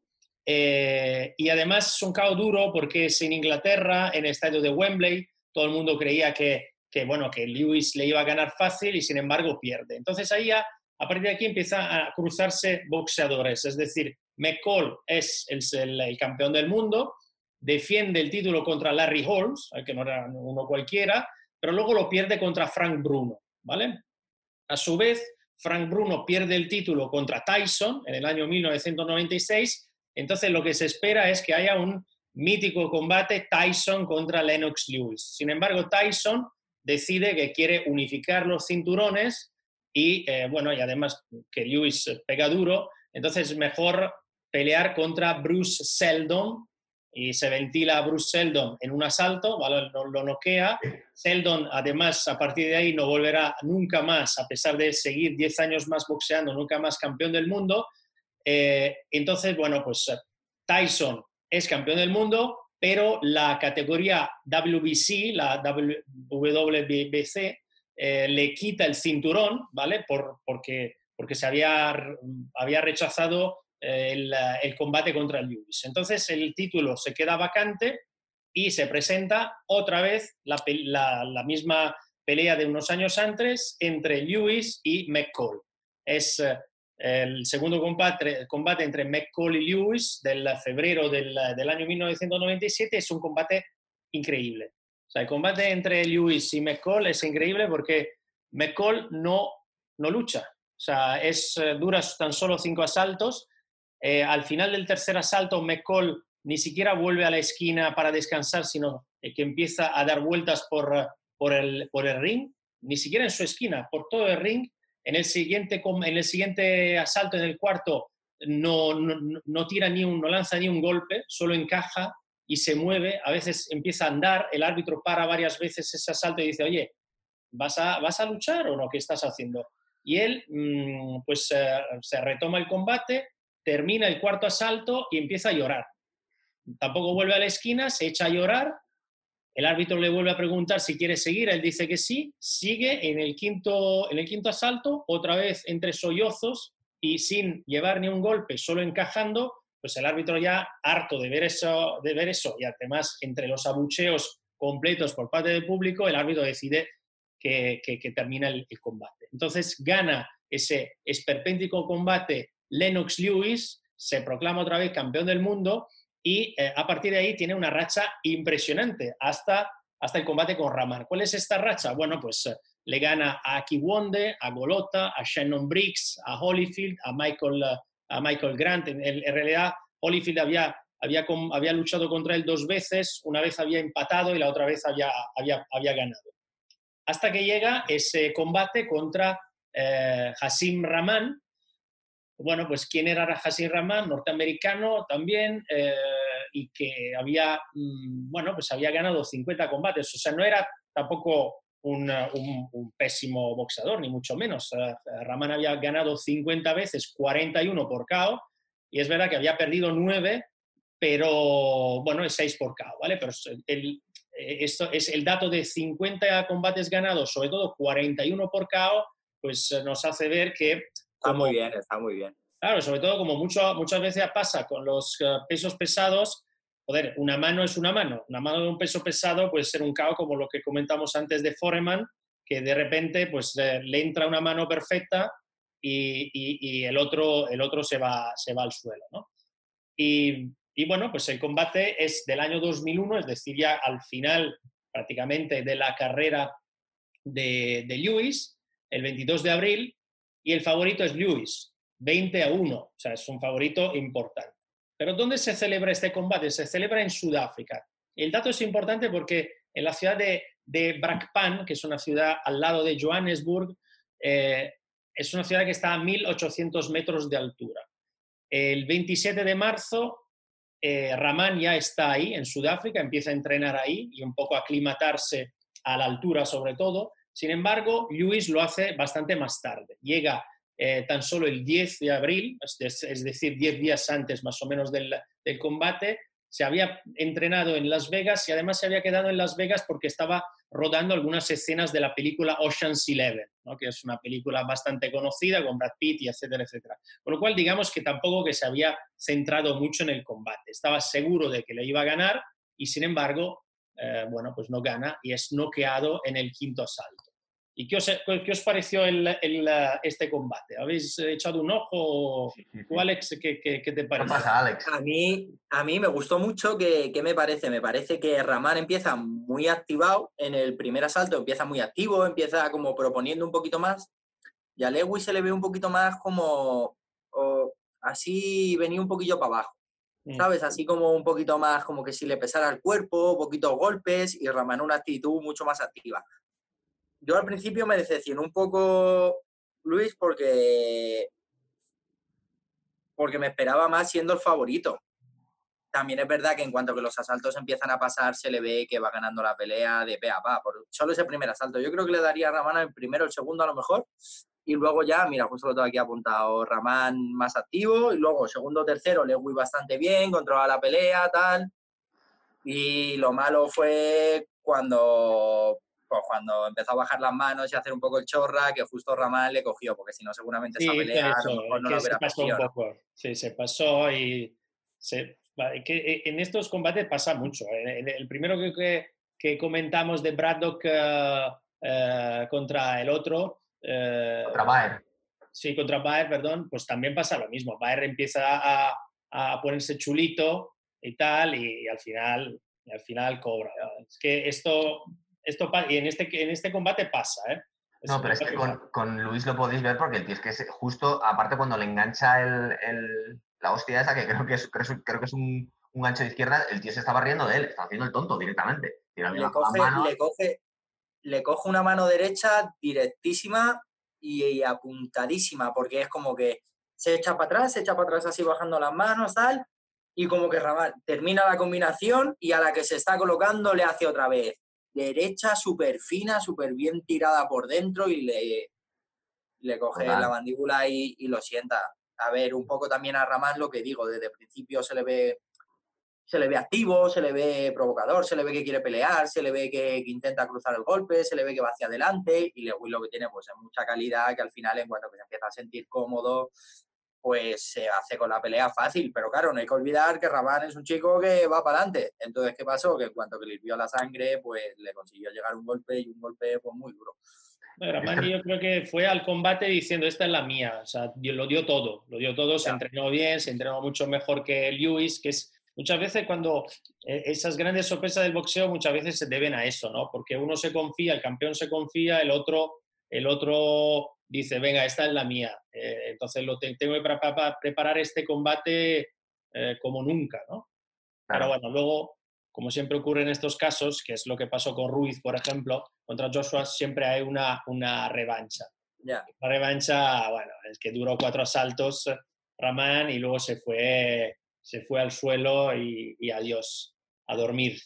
eh, y además es un KO duro porque es en Inglaterra, en el estadio de Wembley, todo el mundo creía que, que, bueno, que Lewis le iba a ganar fácil y sin embargo pierde. Entonces ahí ya, a partir de aquí empieza a cruzarse boxeadores, es decir, McCall es el, el campeón del mundo, defiende el título contra Larry Holmes, que no era uno cualquiera, pero luego lo pierde contra Frank Bruno, ¿vale? A su vez, Frank Bruno pierde el título contra Tyson en el año 1996, entonces lo que se espera es que haya un mítico combate Tyson contra Lennox Lewis. Sin embargo, Tyson decide que quiere unificar los cinturones y, eh, bueno, y además que Lewis pega duro, entonces es mejor pelear contra Bruce Seldon, y se ventila a Bruce Seldon en un asalto, lo, lo, noquea. Seldon, además, a partir de ahí no volverá nunca más, a pesar de seguir 10 años más boxeando, nunca más campeón del mundo. Eh, entonces, bueno, pues Tyson es campeón del mundo, pero la categoría WBC, la WBC, eh, le quita el cinturón, ¿vale? Por, porque, porque se había, había rechazado el, combate contra Lewis. Entonces el título se queda vacante y se presenta otra vez la, misma pelea de unos años antes entre Lewis y McCall. Es eh, el segundo combate, combate, entre McCall y Lewis del febrero del, año 1997. Es un combate increíble. O sea, el combate entre Lewis y McCall es increíble porque McCall no, no lucha. O sea, es, eh, dura tan solo cinco asaltos eh, al final del tercer asalto, McCall ni siquiera vuelve a la esquina para descansar, sino que empieza a dar vueltas por, por, el, por el ring, ni siquiera en su esquina, por todo el ring. En el siguiente, en el siguiente asalto, en el cuarto, no, no, tira ni un, no lanza ni un golpe, solo encaja y se mueve. A veces empieza a andar, el árbitro para varias veces ese asalto y dice, oye, ¿vas a, vas a luchar o no? ¿Qué estás haciendo? Y él, mm, pues, eh, se retoma el combate, termina el cuarto asalto y empieza a llorar. Tampoco vuelve a la esquina, se echa a llorar, el árbitro le vuelve a preguntar si quiere seguir, él dice que sí, sigue en el quinto, en el quinto asalto, otra vez entre sollozos y sin llevar ni un golpe, solo encajando, pues el árbitro ya harto de ver eso, de ver eso y además entre los abucheos completos por parte del público, el árbitro decide que, termina el, el, combate. Entonces gana ese esperpéntico combate Lennox Lewis se proclama otra vez campeón del mundo y eh, a partir de ahí tiene una racha impresionante hasta, hasta el combate con Raman. ¿Cuál es esta racha? Bueno, pues eh, le gana a Kiwonde, a Golota, a Shannon Briggs, a Holyfield, a Michael, eh, a Michael Grant. En, realidad, Holyfield había, había, había, luchado contra él dos veces, una vez había empatado y la otra vez había, había, había ganado. Hasta que llega ese combate contra Hassim Rahman, bueno, pues quién era Hassan Rahman, norteamericano también, eh, y que había, mm, bueno, pues había ganado 50 combates, o sea, no era tampoco un, pésimo boxeador, ni mucho menos. Rahman había ganado 50 veces, 41 por KO, y es verdad que había perdido 9, pero bueno, es 6 por KO, ¿vale? Pero el, esto es el dato de 50 combates ganados, sobre todo 41 por KO, pues nos hace ver que Está muy bien, está muy bien. Claro, sobre todo como mucho, muchas veces pasa con los eh, pesos pesados, joder, una mano es una mano. Una mano de un peso pesado puede ser un caos como lo que comentamos antes de Foreman, que de repente pues le entra una mano perfecta y, y, el, otro, el otro se va, se va al suelo. ¿no? Y, y, bueno, pues el combate es del año 2001, es decir, ya al final prácticamente de la carrera de, de Lewis, el 22 de abril, y el favorito es Lewis, 20 a 1, o sea, es un favorito importante. Pero ¿dónde se celebra este combate? Se celebra en Sudáfrica. El dato es importante porque en la ciudad de, Brakpan, que es una ciudad al lado de Johannesburg, eh, es una ciudad que está a 1.800 metros de altura. El 27 de marzo, eh, ya está ahí, en Sudáfrica, empieza a entrenar ahí y un poco a aclimatarse a la altura sobre todo. Sin embargo, Lewis lo hace bastante más tarde. Llega eh, tan solo el 10 de abril, es, decir, 10 días antes más o menos del, combate, se había entrenado en Las Vegas y además se había quedado en Las Vegas porque estaba rodando algunas escenas de la película Ocean's Eleven, ¿no? que es una película bastante conocida con Brad Pitt y etcétera, etcétera. Con lo cual, digamos que tampoco que se había centrado mucho en el combate. Estaba seguro de que le iba a ganar y, sin embargo, eh, bueno, pues no gana y es noqueado en el quinto asalto. ¿Y qué os, qué os pareció el, el, este combate? ¿Habéis echado un ojo? Alex, ¿qué, qué, qué te parece? pasa, Alex? A mí, a mí me gustó mucho. ¿Qué, ¿Qué me parece? Me parece que Ramán empieza muy activado. En el primer asalto empieza muy activo, empieza como proponiendo un poquito más. Y a Lewis se le ve un poquito más como... O, así venía un poquillo para abajo. Mm. ¿Sabes? Así como un poquito más, como que si le pesara el cuerpo, poquitos golpes y Ramán una actitud mucho más activa yo al principio me decepcionó un poco Luis porque, porque me esperaba más siendo el favorito. También es verdad que en cuanto que los asaltos empiezan a pasar, se le ve que va ganando la pelea de pe a pa. Por solo ese primer asalto. Yo creo que le daría a Ramán el primero, el segundo a lo mejor. Y luego ya, mira, justo lo tengo aquí apuntado, Ramán más activo. Y luego, segundo, tercero, Lewy bastante bien, controla la pelea, tal. Y lo malo fue cuando pues, cuando empezó a bajar las manos y a hacer un poco el chorra, que justo Ramal le cogió, porque si no seguramente esa pelea no lo hubiera pasó un poco. Sí, se pasó y se, que eh, en estos combates pasa mucho. ¿eh? El primero que, que comentamos de Braddock uh, contra el otro. Uh, contra Baer. Sí, contra Baer, perdón, pues también pasa lo mismo. Baer empieza a, a ponerse chulito y tal, y, y al final y al final cobra. Es que esto esto y en este, en este combate pasa, ¿eh? no, pero es que con, con, Luis lo podéis ver porque el tío es que es justo, aparte cuando le engancha el, el, la hostia esa, que creo que es, creo, creo que es un, un, gancho de izquierda, el tío se estaba riendo de él, está haciendo el tonto directamente. Le coge, le, coge, le coge una mano derecha directísima y, y, apuntadísima, porque es como que se echa para atrás, se echa para atrás así bajando las manos, tal, y como que termina la combinación y a la que se está colocando le hace otra vez derecha súper fina, súper bien tirada por dentro y le, le coge la mandíbula y, y, lo sienta. A ver, un poco también a Ramán lo que digo, desde el principio se le ve se le ve activo, se le ve provocador, se le ve que quiere pelear, se le ve que, intenta cruzar el golpe, se le ve que va hacia adelante y Lewis lo que tiene pues es mucha calidad que al final en cuanto que se empieza a sentir cómodo pues se hace con la pelea fácil. Pero claro, no hay que olvidar que Rabán es un chico que va para adelante. Entonces, ¿qué pasó? Que en cuanto que le hirvió la sangre, pues le consiguió llegar un golpe y un golpe pues, muy duro. Rabán yo creo que fue al combate diciendo, esta es la mía. O sea, lo dio todo, lo dio todo, se entrenó bien, se entrenó mucho mejor que Lewis, que es muchas veces cuando eh, esas grandes sorpresas del boxeo muchas veces se deben a eso, ¿no? Porque uno se confía, el campeón se confía, el otro, el otro dice, venga, esta es la mía. Eh, entonces lo tengo que preparar este combate eh, como nunca, ¿no? Pero bueno, luego, como siempre ocurre en estos casos, que es lo que pasó con Ruiz, por ejemplo, contra Joshua siempre hay una, una revancha. La revancha, bueno, es que duró cuatro asaltos Ramán y luego se fue, se fue al suelo y, y adiós, a dormir.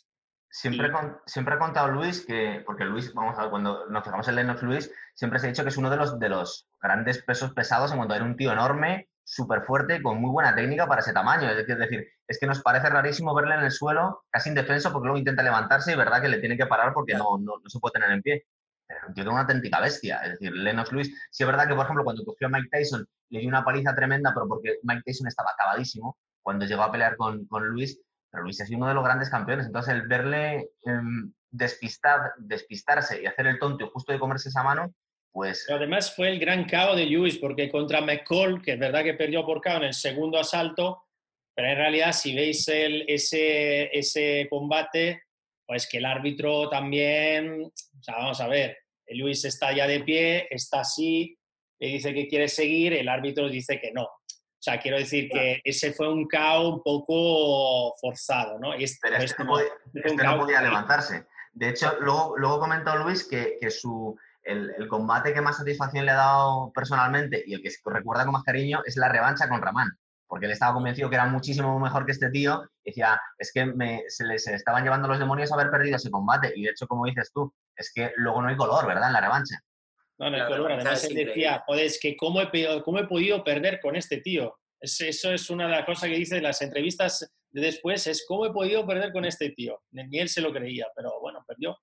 Siempre, siempre ha contado Luis que, porque Luis, vamos a ver, cuando nos fijamos en Lennox Luis, siempre se ha dicho que es uno de los, de los grandes pesos pesados en cuanto era un tío enorme, súper fuerte, con muy buena técnica para ese tamaño. Es decir, es que nos parece rarísimo verle en el suelo, casi indefenso, porque luego intenta levantarse y verdad que le tiene que parar porque no, no, no se puede tener en pie. Pero un tío de una auténtica bestia. Es decir, Lennox Luis, sí es verdad que, por ejemplo, cuando cogió a Mike Tyson, le dio una paliza tremenda, pero porque Mike Tyson estaba acabadísimo. Cuando llegó a pelear con, con Luis, pero Luis es uno de los grandes campeones, entonces el verle em, despistar, despistarse y hacer el tonto justo de comerse esa mano, pues... además fue el gran caos de Luis, porque contra McCall, que es verdad que perdió por KO en el segundo asalto, pero en realidad si veis ese, ese combate, pues que el árbitro también, o sea, vamos a ver, Luis está ya de pie, está así, le dice que quiere seguir, el árbitro dice que no. O sea, quiero decir que ese fue un caos un poco forzado, ¿no? Pero este, no, este no podía levantarse. De hecho, luego, luego comentó Luis que, que su, el, el, combate que más satisfacción le ha dado personalmente y el que recuerda con más cariño es la revancha con Ramán. Porque él estaba convencido que era muchísimo mejor que este tío. Y decía, es que me, se, le, se estaban llevando los demonios a haber perdido ese combate. Y de hecho, como dices tú, es que luego no hay color, ¿verdad? En la revancha. No, no hay color. Además, él decía, joder, es que cómo he, cómo he podido perder con este tío. Es, eso es una de las cosas que dice en las entrevistas después es cómo he podido perder con este tío. Ni él se lo creía, pero bueno, perdió.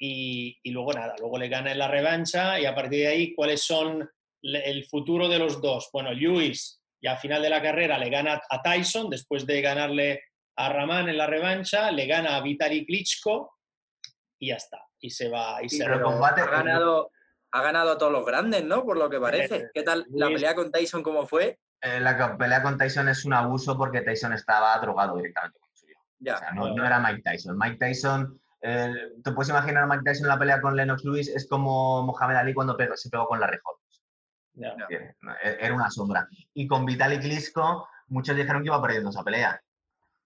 Y, y, luego nada, luego le gana en la revancha y a partir de ahí, ¿cuáles son el futuro de los dos? Bueno, Lewis ya a final de la carrera le gana a Tyson después de ganarle a Raman en la revancha, le gana a Vitaly Klitschko y ya está. Y se va. Y se combate, ha, ganado, ha ganado a todos los grandes, ¿no? Por lo que parece. ¿Qué tal la pelea con Tyson? ¿Cómo fue? Eh, la pelea con Tyson es un abuso porque Tyson estaba drogado directamente con suyo. Ya, o sea, no, era Mike Tyson. Mike Tyson, eh, te puedes imaginar a Mike Tyson en la pelea con Lennox Lewis, es como Mohamed Ali cuando se pegó con la Holmes. E-, era una sombra. Y con Vitaly Klitschko, muchos dijeron que iba perdiendo esa pelea.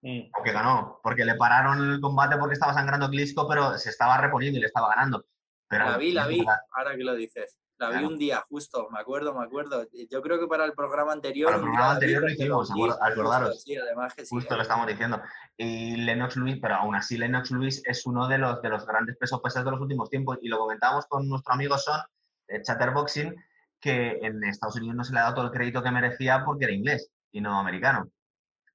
Mm. Aunque ganó, porque le pararon el combate porque estaba sangrando Klitschko, pero se estaba reponiendo y le estaba ganando. Pero la vi, la vi, ahora que lo dices. La vi un día, justo, me acuerdo, me acuerdo. Yo creo que para el programa anterior. Para el programa anterior lo hicimos, acordaros. sí, además que sí. Justo lo estamos diciendo. Y Lennox Lewis, pero aún así Lennox Lewis es uno de los, de los grandes pesos pesados de los últimos tiempos. Y lo comentábamos con nuestro amigo Son, de Chatterboxing, que en Estados Unidos no se le ha dado todo el crédito que merecía porque era inglés y no americano.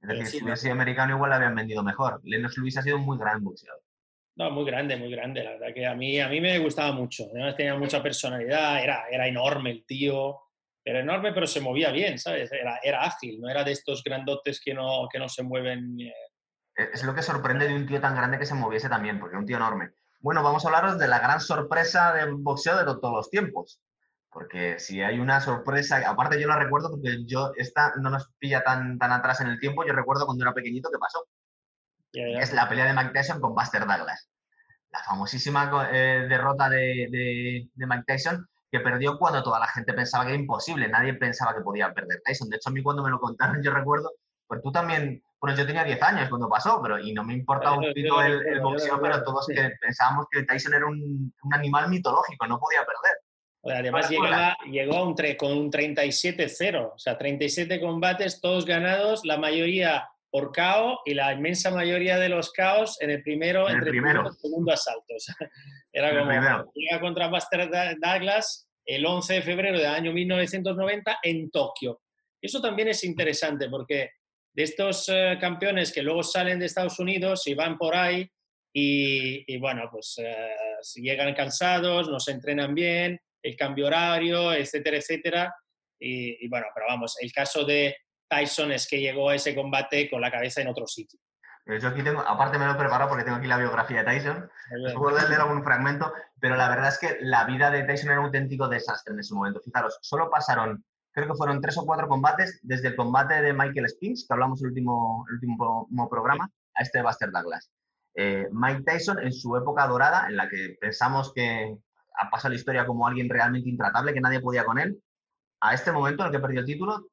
Es decir, si hubiera sido americano igual le habían vendido mejor. Lennox Lewis ha sido un muy gran boxeador. No, muy grande, muy grande. La verdad que a mí, a mí me gustaba mucho. Además tenía mucha personalidad, era, era enorme el tío. Era enorme, pero se movía bien, ¿sabes? Era, era ágil, no era de estos grandotes que no, que no se mueven. Eh. Es lo que sorprende de un tío tan grande que se moviese también, porque es un tío enorme. Bueno, vamos a hablaros de la gran sorpresa del boxeo de todos los tiempos. Porque si hay una sorpresa, aparte yo la recuerdo porque yo, esta no nos pilla tan, tan atrás en el tiempo, yo recuerdo cuando era pequeñito que pasó. Es la pelea de Mike Tyson con Buster Douglas. La famosísima eh, derrota de, de, Mike Tyson que perdió cuando toda la gente pensaba que era imposible, nadie pensaba que podía perder Tyson. De hecho, a mí cuando me lo contaron, yo recuerdo, pues tú también, bueno, yo tenía 10 años cuando pasó, pero y no me importaba un poquito el, el, boxeo, pero todos que pensábamos que Tyson era un, un animal mitológico, no podía perder. Además llegó un con un 37-0, o sea, 37 combates, todos ganados, la mayoría por KO y la inmensa mayoría de los KOs en el primero, entre el primero. segundo asalto. era como llega contra Buster Douglas el 11 de febrero del año 1990 en Tokio. Eso también es interesante porque de estos eh, campeones que luego salen de Estados Unidos y van por ahí y, bueno, pues eh, llegan cansados, no se entrenan bien, el cambio horario, etcétera, etcétera. Y, bueno, pero vamos, el caso de Tyson es que llegó a ese combate con la cabeza en otro sitio. Yo aquí tengo, aparte me lo he preparado porque tengo aquí la biografía de Tyson. Puedo leer algún fragmento, pero la verdad es que la vida de Tyson era un auténtico desastre en ese momento. Fijaros, solo pasaron, creo que fueron tres o cuatro combates, desde el combate de Michael Spinks, que hablamos en el último, el último programa, a este de Buster Douglas. Eh, Mike Tyson en su época dorada, en la que pensamos que, ha pasado la historia como alguien realmente intratable, que nadie podía con él, a este momento en el que perdió el título,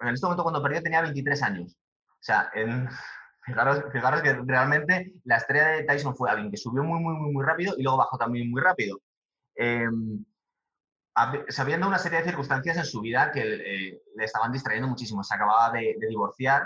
en este momento cuando perdió tenía 23 años. O sea, fijaros, que realmente la estrella de Tyson fue alguien que subió muy, muy, muy, muy rápido y luego bajó también muy rápido. Em, sabiendo una serie de circunstancias en su vida que eh, le estaban distrayendo muchísimo. Se acababa de, divorciar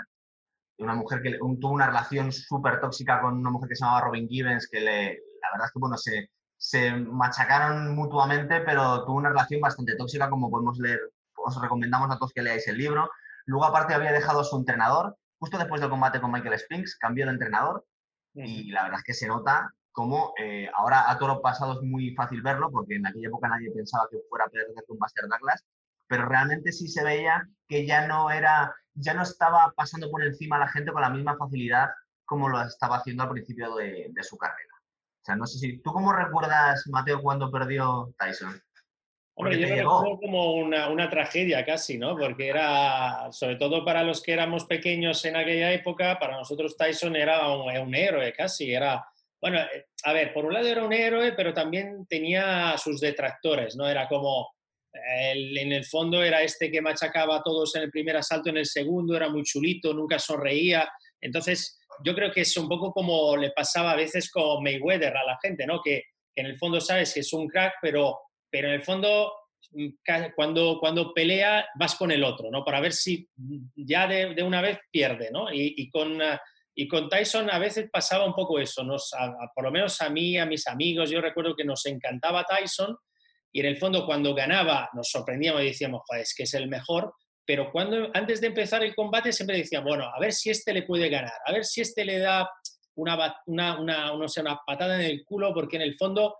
de una mujer que tuvo una relación súper tóxica con una mujer que se llamaba Robin Gibbons, que le, la verdad es que bueno, se, se machacaron mutuamente, pero tuvo una relación bastante tóxica, como podemos leer. Os recomendamos a todos que leáis el libro. Luego, aparte, había dejado a su entrenador. Justo después del combate con Michael Spinks, cambió de entrenador. Y la verdad es que se nota como eh, ahora a toro pasado es muy fácil verlo, porque en aquella época nadie pensaba que fuera a perder con Buster Douglas, pero realmente sí se veía que ya no era, ya no estaba pasando por encima a la gente con la misma facilidad como lo estaba haciendo al principio de su carrera. O sea, no sé si. ¿Tú cómo recuerdas, Mateo, cuando perdió Tyson? Hombre, yo recuerdo como una, una, tragedia casi, ¿no? Porque era, sobre todo para los que éramos pequeños en aquella época, para nosotros Tyson era un, héroe casi, era, bueno, eh, a ver, por un lado era un héroe, pero también tenía sus detractores, ¿no? Era como, en el fondo era este que machacaba a todos en el primer asalto, en el segundo era muy chulito, nunca sonreía, entonces yo creo que es un poco como le pasaba a veces con Mayweather a la gente, ¿no? Que, en el fondo sabes que es un crack, pero, pero en el fondo mm, cuando, cuando pelea vas con el otro, ¿no? Para ver si ya de, una vez pierde, ¿no? Y, con, ah, y con Tyson a veces pasaba un poco eso, nos, por lo menos a mí, a mis amigos, yo recuerdo que nos encantaba Tyson y en el fondo cuando ganaba nos sorprendíamos y decíamos, es que es el mejor, pero cuando antes de empezar el combate siempre decían, bueno, a ver si este le puede ganar, a ver si este le da una, una, una, una patada en el culo, porque en el fondo,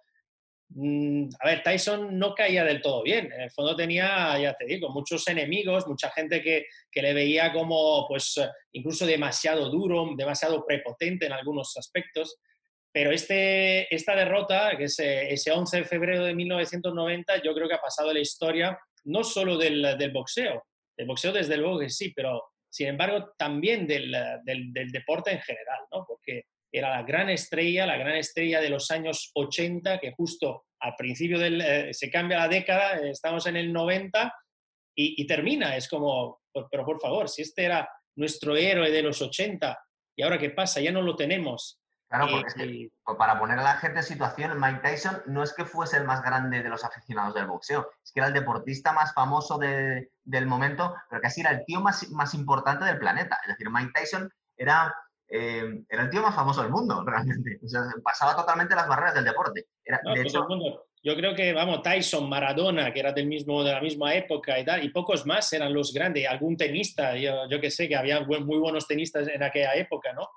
mm, a ver, Tyson no caía del todo bien, en el fondo tenía, ya te digo, muchos enemigos, mucha gente que, que le veía como, pues, incluso demasiado duro, demasiado prepotente en algunos aspectos. Pero este, esta derrota, que es ese 11 de febrero de 1990, yo creo que ha pasado la historia no solo del, del boxeo, del boxeo desde luego que sí, pero sin embargo también del, del, deporte en general, ¿no? porque era la gran estrella, la gran estrella de los años 80, que justo al principio del, eh, se cambia la década, estamos en el 90 y, y, termina, es como, pero por favor, si este era nuestro héroe de los 80 y ahora qué pasa, ya no lo tenemos, Claro, porque es que, para poner a la gente en situación, Mike Tyson no es que fuese el más grande de los aficionados del boxeo, es que era el deportista más famoso de, del momento, pero casi era el tío más, más importante del planeta. Es decir, Mike Tyson era, eh, era el tío más famoso del mundo, realmente. O sea, pasaba totalmente las barreras del deporte. Era, no, de hecho, yo creo que, vamos, Tyson, Maradona, que era del mismo, de la misma época y tal, y pocos más eran los grandes, algún tenista, yo, yo que sé, que había muy buenos tenistas en aquella época, ¿no?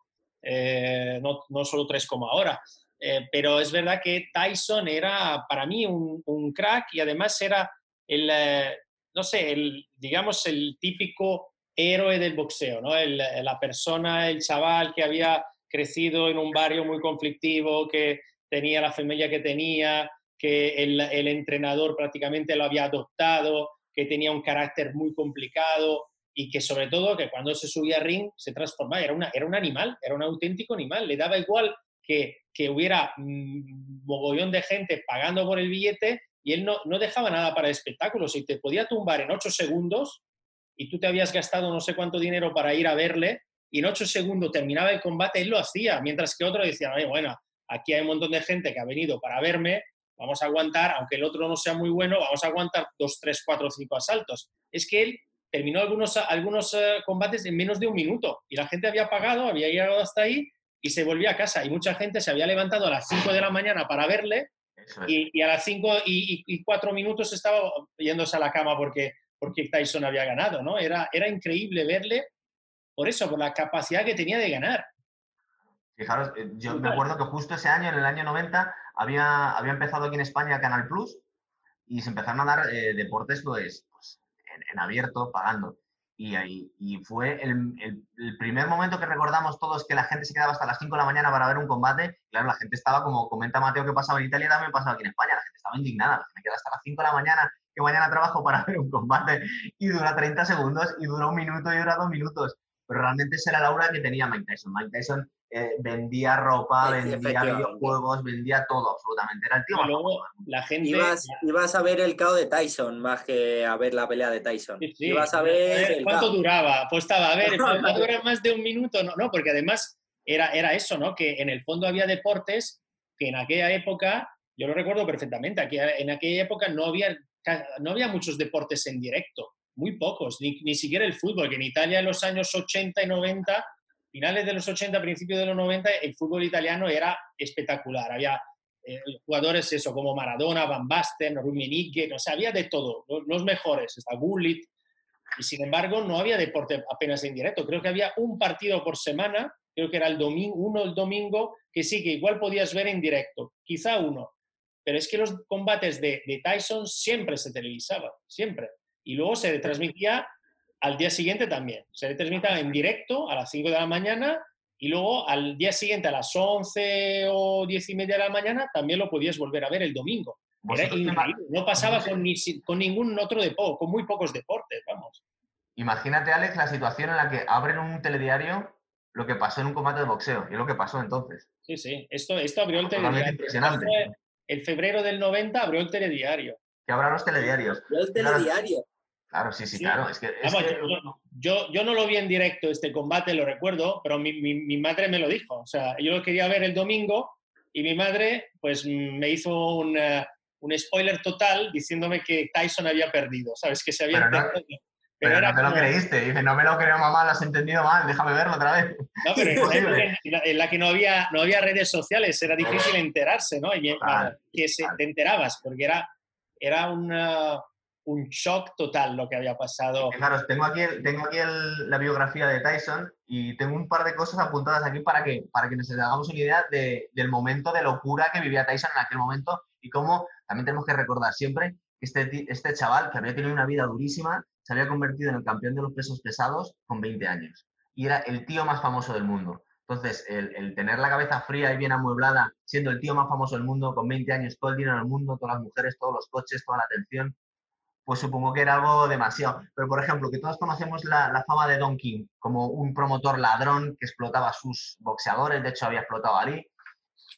Eh, no, no, solo tres como ahora. Eh, pero es verdad que Tyson era para mí un, crack y además era el, eh, no sé, el, digamos, el típico héroe del boxeo, ¿no? El, la persona, el chaval que había crecido en un barrio muy conflictivo, que tenía la familia que tenía, que el, el entrenador prácticamente lo había adoptado, que tenía un carácter muy complicado, y que sobre todo que cuando se subía a ring se transformaba, era, una, era un animal, era un auténtico animal, le daba igual que, que hubiera un mogollón de gente pagando por el billete y él no, no dejaba nada para el espectáculo, si te podía tumbar en ocho segundos y tú te habías gastado no sé cuánto dinero para ir a verle y en ocho segundos terminaba el combate, él lo hacía, mientras que otro decía, bueno, aquí hay un montón de gente que ha venido para verme, vamos a aguantar, aunque el otro no sea muy bueno, vamos a aguantar dos, tres, cuatro, cinco asaltos. Es que él terminó algunos, algunos uh, combates en menos de un minuto y la gente había pagado, había llegado hasta ahí y se volvía a casa. Y mucha gente se había levantado a las 5 de la mañana para verle y, a las 5 y, y, 4 minutos estaba yéndose a la cama porque, porque Tyson había ganado. ¿no? Era, era increíble verle por eso, por la capacidad que tenía de ganar. Fijaros, eh, yo me acuerdo que justo ese año, en el año 90, había, había empezado aquí en España Canal Plus y se empezaron a dar eh, deportes pues, pues en abierto, pagando. Y, ahí, y fue el, el, el, primer momento que recordamos todos que la gente se quedaba hasta las 5 de la mañana para ver un combate. Claro, la gente estaba, como comenta Mateo que pasaba en Italia, también pasaba aquí en España. La gente estaba indignada. Me quedo hasta las 5 de la mañana, que mañana trabajo para ver un combate y dura 30 segundos y dura un minuto y dura dos minutos. Pero realmente esa era la aura que tenía Mike Tyson. Mike Tyson eh, vendía ropa, sí, vendía videojuegos, vendía todo, absolutamente. Era el tío. Luego, la gente... Ibas, ibas, a ver el KO de Tyson más que a ver la pelea de Tyson. Sí, sí. Ibas a ver. ¿Cuánto duraba? Pues estaba, a ver, ¿cuánto dura más de un minuto? No, no, porque además era, era eso, ¿no? Que en el fondo había deportes que en aquella época, yo lo recuerdo perfectamente, aquí, en aquella época no había, no había muchos deportes en directo, muy pocos, ni, ni siquiera el fútbol, que en Italia en los años 80 y 90 finales de los 80, principios de los 90, el fútbol italiano era espectacular. Había eh, jugadores eso, como Maradona, Van Basten, Rummenigge, o sea, había de todo, los, los mejores, está Gullit, y sin embargo no había deporte apenas en directo. Creo que había un partido por semana, creo que era el domingo, uno el domingo, que sí, que igual podías ver en directo, quizá uno. Pero es que los combates de, de Tyson siempre se televisaban, siempre. Y luego se transmitía al día siguiente también. Se transmitía en directo a las 5 de la mañana y luego al día siguiente a las 11 o 10 y media de la mañana también lo podías volver a ver el domingo. Era no pasaba con, ni, con ningún otro deporte, con muy pocos deportes, vamos. Imagínate, Alex, la situación en la que abren un telediario lo que pasó en un combate de boxeo, y es lo que pasó entonces. Sí, sí, esto, esto abrió el telediario. Impresionante. El febrero del 90 abrió el telediario. Que abran los telediarios. Abrió el telediario. Claro, sí, sí, claro. Es que, es Vamos, que... Yo, yo, yo, no lo vi en directo este combate, lo recuerdo, pero mi, mi, mi, madre me lo dijo. O sea, yo lo quería ver el domingo y mi madre pues me hizo un, uh, un spoiler total diciéndome que Tyson había perdido, ¿sabes? Que se había pero no, pero, pero era no te como... lo creíste. Dice, no me lo creo, mamá, lo has entendido mal, déjame verlo otra vez. No, pero en, la, en la que no había, no había redes sociales era difícil enterarse, ¿no? Y, Claro, que se, te enterabas, porque era, era una un shock total lo que había pasado. Claro, tengo aquí, tengo aquí la biografía de Tyson y tengo un par de cosas apuntadas aquí para que, para que nos hagamos una idea del momento de locura que vivía Tyson en aquel momento y cómo también tenemos que recordar siempre que este, este chaval, que había tenido una vida durísima, se había convertido en el campeón de los pesos pesados con 20 años y era el tío más famoso del mundo. Entonces, el, tener la cabeza fría y bien amueblada, siendo el tío más famoso del mundo, con 20 años, todo el dinero del mundo, todas las mujeres, todos los coches, toda la atención, pues supongo que era algo demasiado. Pero, por ejemplo, que todos conocemos la, fama de Don King como un promotor ladrón que explotaba a sus boxeadores, de hecho había explotado a Ali.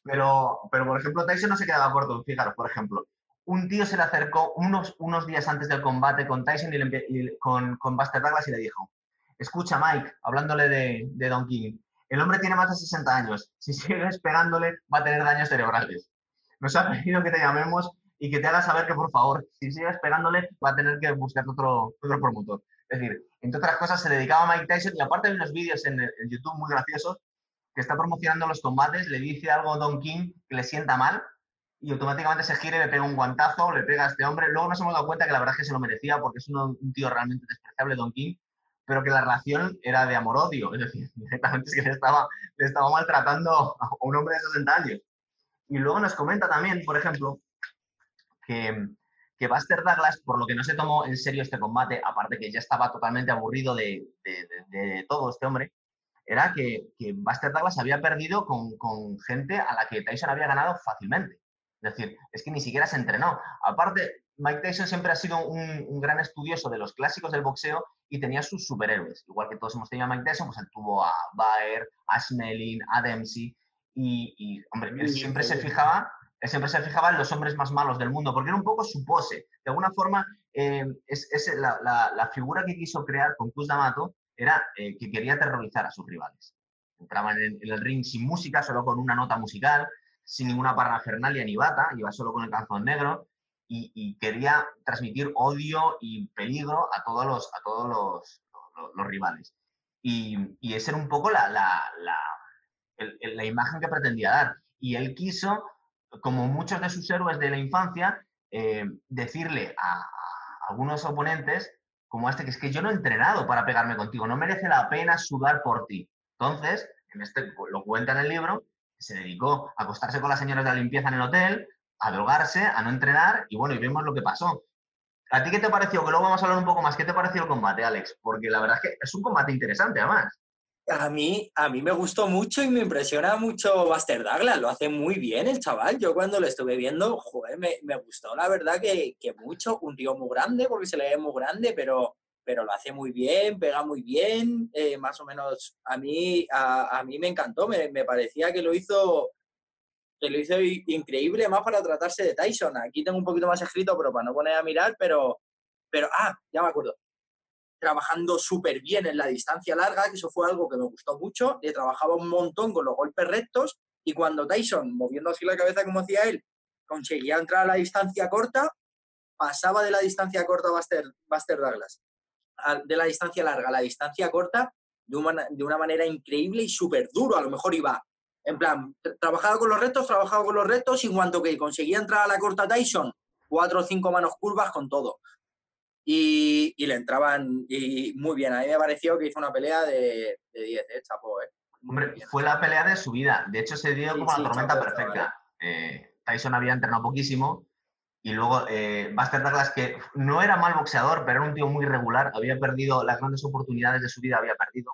Pero, pero, por ejemplo, Tyson no se quedaba corto. Fijaros, por ejemplo, un tío se le acercó unos, unos días antes del combate con Tyson y, con, con Buster Douglas y le dijo, escucha Mike, hablándole de, de Don King, el hombre tiene más de 60 años. Si sigues pegándole, va a tener daños cerebrales. Nos ha pedido que te llamemos y que te hagas saber que, por favor, si sigues pegándole, va a tener que buscar otro, otro promotor. Es decir, entre otras cosas, se dedicaba a Mike Tyson y aparte de unos vídeos en, YouTube muy graciosos que está promocionando los combates, le dice algo a Don King que le sienta mal y automáticamente se gira y le pega un guantazo, le pega a este hombre. Luego nos hemos dado cuenta que la verdad es que se lo merecía porque es un tío realmente despreciable, Don King, pero que la relación era de amor-odio, es decir, directamente es que le estaba, le estaba maltratando a un hombre de 60 años. Y luego nos comenta también, por ejemplo, que, que Buster Douglas, por lo que no se tomó en serio este combate, aparte que ya estaba totalmente aburrido de, de, todo este hombre, era que, que, Buster Douglas había perdido con, con gente a la que Tyson había ganado fácilmente. Es decir, es que ni siquiera se entrenó. Aparte, Mike Tyson siempre ha sido un, gran estudioso de los clásicos del boxeo y tenía sus superhéroes. Igual que todos hemos tenido a Mike Tyson, pues él tuvo a Baer, a Snelling, a Dempsey. Y, hombre, él siempre se fijaba siempre se fijaba en los hombres más malos del mundo, porque era un poco su pose. De alguna forma, eh, es, la, figura que quiso crear con Cus D'Amato era eh, que quería aterrorizar a sus rivales. Entraban en, en, el ring sin música, solo con una nota musical, sin ninguna parafernalia ni bata, iba solo con el calzón negro, y, quería transmitir odio y peligro a todos los, a todos los, los, rivales. Y, y esa era un poco la, la, la, la, imagen que pretendía dar. Y él quiso, como muchos de sus héroes de la infancia, eh, decirle a, algunos oponentes, como este, que es que yo no he entrenado para pegarme contigo, no merece la pena sudar por ti. Entonces, en este, lo cuenta en el libro, se dedicó a acostarse con las señoras de la limpieza en el hotel, a drogarse, a no entrenar y bueno, y vemos lo que pasó. ¿A ti qué te pareció? Que luego vamos a hablar un poco más. ¿Qué te pareció el combate, Alex? Porque la verdad es que es un combate interesante, además. A mí, a mí me gustó mucho y me impresiona mucho Buster Douglas. Lo hace muy bien el chaval. Yo cuando lo estuve viendo, joder, me, me gustó la verdad que, que, mucho. Un tío muy grande, porque se le ve muy grande, pero, pero lo hace muy bien, pega muy bien. Eh, más o menos, a mí, a, a mí me encantó. Me, me parecía que lo hizo que lo hizo increíble más para tratarse de Tyson. Aquí tengo un poquito más escrito, pero para no poner a mirar, pero, pero ah, ya me acuerdo. Trabajando súper bien en la distancia larga, que eso fue algo que me gustó mucho. Le trabajaba un montón con los golpes rectos y cuando Tyson, moviendo así la cabeza como hacía él, conseguía entrar a la distancia corta, pasaba de la distancia corta a Buster, Buster Douglas, de la distancia larga a la distancia corta, de una, de una manera increíble y súper duro. A lo mejor iba en plan, trabajaba con los retos, trabajaba con los retos y en cuanto que conseguía entrar a la corta Tyson, cuatro o cinco manos curvas con todo. Y, le entraban y muy bien. A mí me pareció que hizo una pelea de 10, ¿eh? Chapo, ¿eh? Hombre, fue la pelea de su vida. De hecho, se dio como la tormenta perfecta. Eh, Tyson había entrenado poquísimo y luego eh, Buster Douglas, que no era mal boxeador, pero era un tío muy regular, había perdido las grandes oportunidades de su vida, había perdido.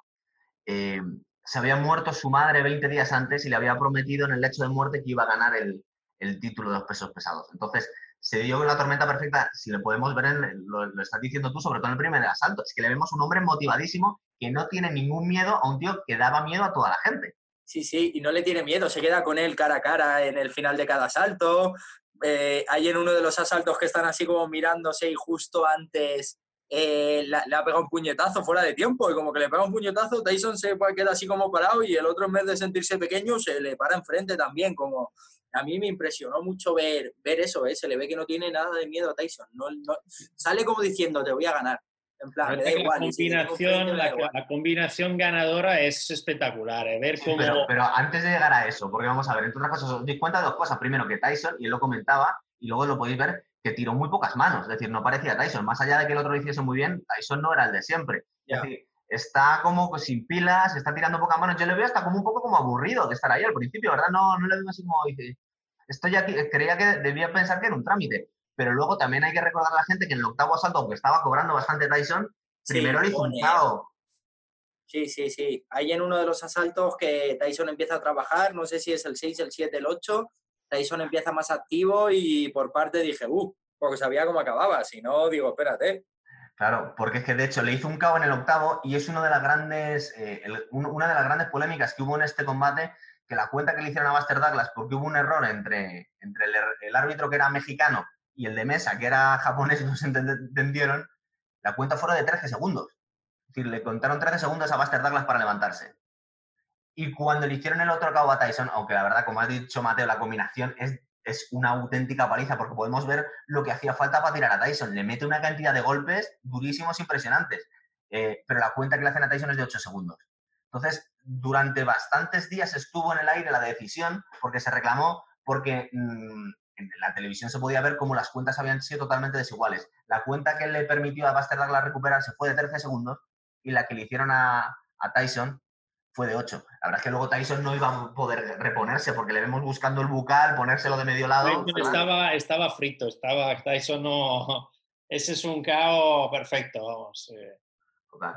Eh, se había muerto su madre 20 días antes y le había prometido en el lecho de muerte que iba a ganar el, título de los pesos pesados. Entonces, se dio la tormenta perfecta, si le podemos ver, lo, lo, estás diciendo tú, sobre todo en el primer asalto, es que le vemos un hombre motivadísimo que no tiene ningún miedo a un tío que daba miedo a toda la gente. Sí, sí, y no le tiene miedo, se queda con él cara a cara en el final de cada asalto. Eh, hay en uno de los asaltos que están así como mirándose y justo antes eh, le ha pegado un puñetazo fuera de tiempo y como que le pega un puñetazo, Tyson se queda así como parado y el otro en vez de sentirse pequeño se le para enfrente también, como a mí me impresionó mucho ver, ver eso, ¿eh? se le ve que no tiene nada de miedo a Tyson, no, sale como diciendo te voy a ganar. En plan, La combinación, la, combinación ganadora es espectacular. ¿eh? Ver cómo... pero, antes de llegar a eso, porque vamos a ver, entre otras cosas, os doy cuenta de dos cosas. Primero, que Tyson, y él lo comentaba, y luego lo podéis ver, que tiró muy pocas manos, es decir, no parecía Tyson. Más allá de que el otro lo hiciese muy bien, Tyson no era el de siempre. Es decir, está como pues, sin pilas, está tirando pocas manos. Yo le veo hasta como un poco como aburrido de estar ahí al principio, ¿verdad? No, no le veo así como dice, estoy aquí, creía que debía pensar que era un trámite. Pero luego también hay que recordar a la gente que en el octavo asalto, aunque estaba cobrando bastante Tyson, primero le hizo un cao. Sí, sí, sí. Hay en uno de los asaltos que Tyson empieza a trabajar, no sé si es el 6, el 7, el 8, Tyson empieza más activo y por parte dije, uh, porque sabía cómo acababa, si no, digo, espérate. Claro, porque es que de hecho le hizo un cabo en el octavo y es una de las grandes, eh, una de las grandes polémicas que hubo en este combate, que la cuenta que le hicieron a Buster Douglas, porque hubo un error entre, entre el, el árbitro que era mexicano y el de mesa, que era japonés, no se entendieron, la cuenta fueron de 13 segundos. Es decir, le contaron 13 segundos a Buster Douglas para levantarse. Y cuando le hicieron el otro cabo a Tyson, aunque la verdad, como ha dicho Mateo, la combinación es, es una auténtica paliza, porque podemos ver lo que hacía falta para tirar a Tyson. Le mete una cantidad de golpes durísimos, impresionantes. Eh, pero la cuenta que le hacen a Tyson es de 8 segundos. Entonces, durante bastantes días estuvo en el aire la decisión, porque se reclamó, porque mm, en la televisión se podía ver cómo las cuentas habían sido totalmente desiguales. La cuenta que le permitió a Buster Douglas recuperarse fue de 13 segundos y la que le hicieron a, Tyson fue de 8. La verdad es que luego Tyson no iba a poder reponerse porque le vemos buscando el bucal, ponérselo de medio lado. Estaba, estaba frito, estaba Tyson no... Ese es un caos perfecto, vamos.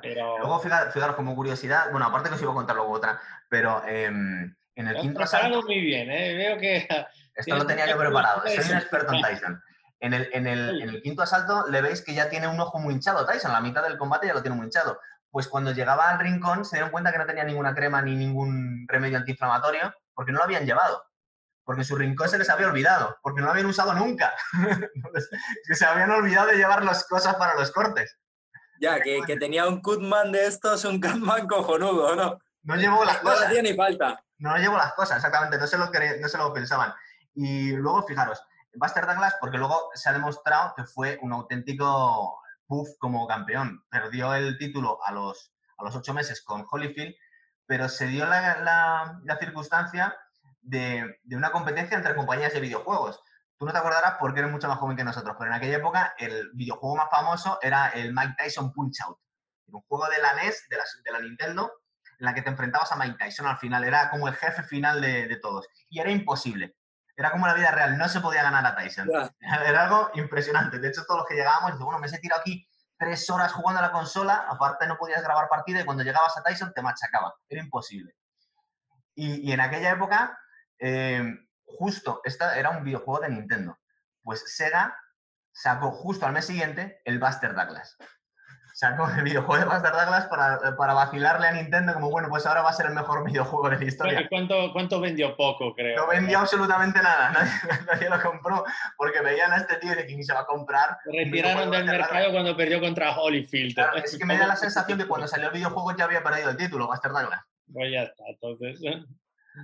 Luego, fijaros, como curiosidad, bueno, aparte que os iba a contar luego otra, pero em, en el quinto asalto... muy bien, ¿eh? Veo que esto lo tenía yo preparado. Soy un experto en Tyson. En el, en, el, en el, quinto asalto le veis que ya tiene un ojo muy hinchado Tyson. La mitad del combate ya lo tiene muy hinchado. Pues cuando llegaba al rincón se dieron cuenta que no tenía ninguna crema ni ningún remedio antiinflamatorio porque no lo habían llevado. Porque su rincón se les había olvidado. Porque no lo habían usado nunca. se habían olvidado de llevar las cosas para los cortes. Ya, que, que tenía un cutman de estos, un cutman cojonudo, ¿no? No llevó las cosas. No hacía ni falta. No llevó las cosas, exactamente. No se lo, no se lo pensaban. Y luego, fijaros, Buster Douglas, porque luego se ha demostrado que fue un auténtico puff como campeón. Perdió el título a los, a los ocho meses con Holyfield, pero se dio la, la, circunstancia de, de, una competencia entre compañías de videojuegos. Tú no te acordarás porque eres mucho más joven que nosotros, pero en aquella época el videojuego más famoso era el Mike Tyson Punch Out. Un juego de la NES, de la, de la Nintendo, en la que te enfrentabas a Mike Tyson al final. Era como el jefe final de, de todos. Y era imposible era como la vida real, no se podía ganar a Tyson. Era algo impresionante. De hecho, todos los que llegábamos, bueno, me he tirado aquí tres horas jugando a la consola, aparte no podías grabar partida y cuando llegabas a Tyson te machacaba. Era imposible. Y, en aquella época, eh, justo, esta era un videojuego de Nintendo. Pues Sega sacó justo al mes siguiente el Buster Douglas sacó el videojuego de Buster Douglas para, para, vacilarle a Nintendo como, bueno, pues ahora va a ser el mejor videojuego de la historia. ¿Cuánto, cuánto vendió? Poco, creo. No vendió absolutamente nada, nadie, lo compró, porque veían a este tío de quién se va a comprar. Retiraron del mercado cuando perdió contra Holyfield. es que me da la sensación que cuando salió el videojuego ya había perdido el título, Buster Douglas. Pues ya está, entonces...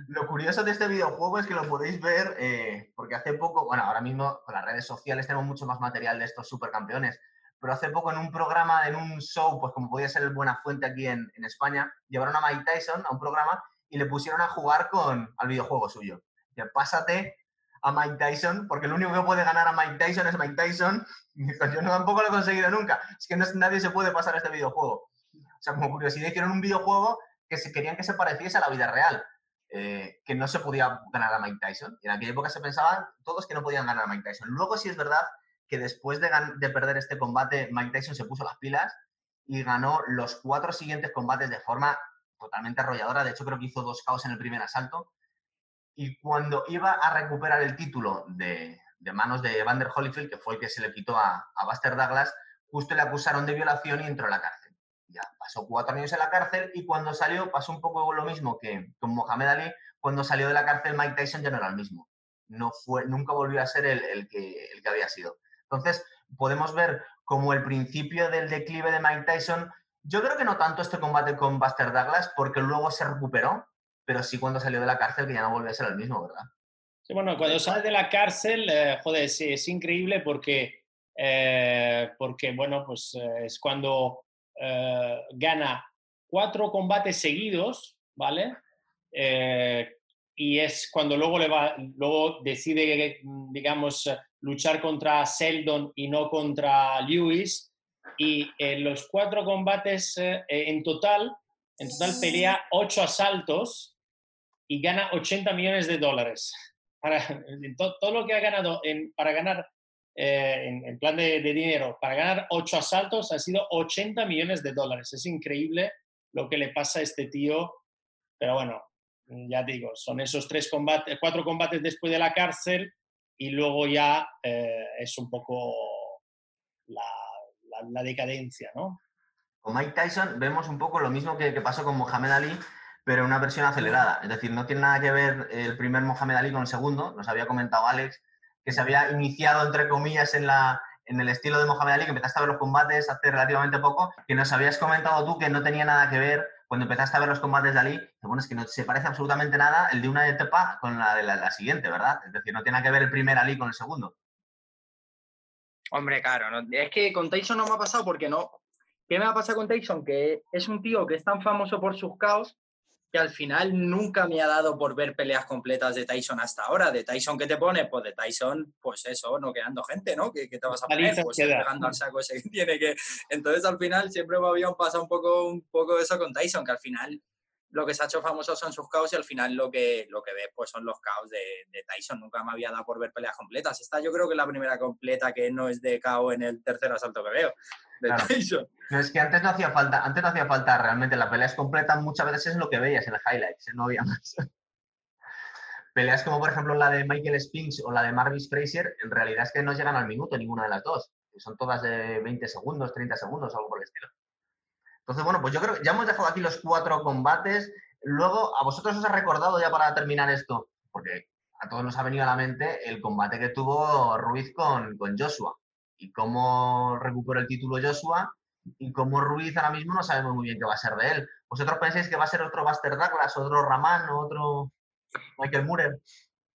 Lo curioso de este videojuego es que lo podéis ver, eh, porque hace poco, bueno, ahora mismo con las redes sociales tenemos mucho más material de estos supercampeones, pero hace poco en un programa, en un show, pues como podía ser el Buena Fuente aquí en, España, llevaron a Mike Tyson a un programa y le pusieron a jugar con, al videojuego suyo. Ya pásate a Mike Tyson, porque el único que puede ganar a Mike Tyson es Mike Tyson. Y yo tampoco lo he conseguido nunca. Es que nadie se puede pasar a este videojuego. O sea, como curiosidad, hicieron un videojuego que se, querían que se pareciese a la vida real. Eh, que no se podía ganar a Mike Tyson. En aquella época se pensaban todos que no podían ganar a Mike Tyson. Luego sí es verdad que después de, perder este combate, Mike Tyson se puso las pilas y ganó los cuatro siguientes combates de forma totalmente arrolladora. De hecho, creo que hizo dos caos en el primer asalto. Y cuando iba a recuperar el título de, manos de Vander Holyfield, que fue el que se le quitó a, a, Buster Douglas, justo le acusaron de violación y entró a la cárcel. Ya pasó cuatro años en la cárcel y cuando salió pasó un poco lo mismo que con Mohamed Ali. Cuando salió de la cárcel, Mike Tyson ya no era el mismo. No fue, nunca volvió a ser el, que, el que había sido. Entonces, podemos ver como el principio del declive de Mike Tyson. Yo creo que no tanto este combate con Buster Douglas, porque luego se recuperó, pero sí cuando salió de la cárcel, que ya no volvió a ser el mismo, ¿verdad? Sí, bueno, cuando sale de la cárcel, eh, joder, sí, es increíble porque, eh, porque bueno, pues eh, es cuando gana cuatro combates seguidos, ¿vale? y es cuando luego, luego decide, digamos, luchar contra Seldon y no contra Lewis. Y en los cuatro combates eh, en total, en total pelea ocho asaltos y gana 80 millones de dólares. Para, todo, lo que ha ganado para ganar, eh, en, plan de, de, dinero, para ganar ocho asaltos ha sido 80 millones de dólares. Es increíble lo que le pasa a este tío. Pero bueno, ya digo, son esos tres combates, cuatro combates después de la cárcel y luego ya eh, es un poco la, la, decadencia, ¿no? Con Mike Tyson vemos un poco lo mismo que, que pasó con Mohamed Ali, pero en una versión acelerada. Es decir, no tiene nada que ver el primer Mohamed Ali con el segundo. Nos había comentado Alex que se había iniciado, entre comillas, en, la, en el estilo de Mohamed Ali, que empezaste a ver los combates hace relativamente poco, que nos habías comentado tú que no tenía nada que ver cuando empezaste a ver los combates de Ali, bueno, es que no se parece absolutamente nada el de una etapa con la de la, siguiente, ¿verdad? Es decir, no tiene que ver el primer Ali con el segundo. Hombre, claro, es que con Tyson no me ha pasado porque no. ¿Qué me ha pasado con Tyson? Que es un tío que es tan famoso por sus caos que al final nunca me ha dado por ver peleas completas de Tyson hasta ahora. De Tyson, ¿qué te pone? Pues de Tyson, pues eso, no quedando gente, ¿no? ¿Qué, te vas a poner? Pues pegando al saco ese que tiene que... Entonces al final siempre me había pasado un poco, un poco eso con Tyson, que al final lo que se ha hecho famoso son sus caos y al final lo que, lo que ves pues son los caos de, Tyson. Nunca me había dado por ver peleas completas. Esta yo creo que es la primera completa que no es de KO en el tercer asalto que veo de Tyson. No, es que antes no hacía falta, antes no hacía falta realmente, la pelea es completa muchas veces es lo que veías en el highlights, ¿eh? no había más. Peleas como por ejemplo la de Michael Spinks o la de Marvis Fraser, en realidad es que no llegan al minuto ninguna de las dos. Son todas de 20 segundos, 30 segundos, algo por el estilo. Entonces, bueno, pues yo creo que ya hemos dejado aquí los cuatro combates. Luego, ¿a vosotros os ha recordado ya para terminar esto? Porque a todos nos ha venido a la mente el combate que tuvo Ruiz con, con Joshua y cómo recuperó el título Joshua y cómo Ruiz ahora mismo no sabemos muy bien qué va a ser de él. ¿Vosotros pensáis que va a ser otro Buster Douglas, otro Raman, otro Michael Murer?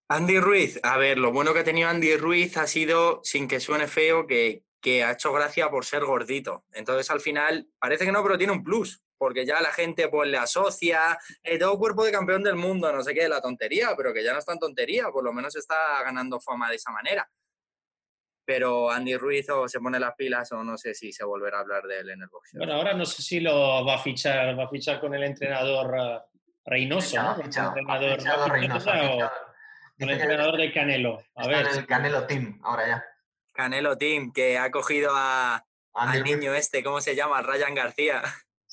Andy Ruiz, a ver, lo bueno que ha tenido Andy Ruiz ha sido, sin que suene feo, que que ha hecho gracia por ser gordito. Entonces, al final, parece que no, pero tiene un plus, porque ya la gente pues le asocia, eh, todo cuerpo de campeón del mundo, no sé qué, la tontería, pero que ya no es tan tontería, por lo menos está ganando fama de esa manera. Pero Andy Ruiz o se pone las pilas o no sé si se volverá a hablar de él en el boxeo. Bueno, ahora no sé si lo va a fichar, va a fichar con el entrenador uh, Reynoso, ¿no? Fichado, entrenador, Reynoso, con el entrenador de Canelo. A ver. el Canelo Team, ahora ya. Canelo Team, que ha cogido a, al niño este, ¿cómo se llama? Ryan García.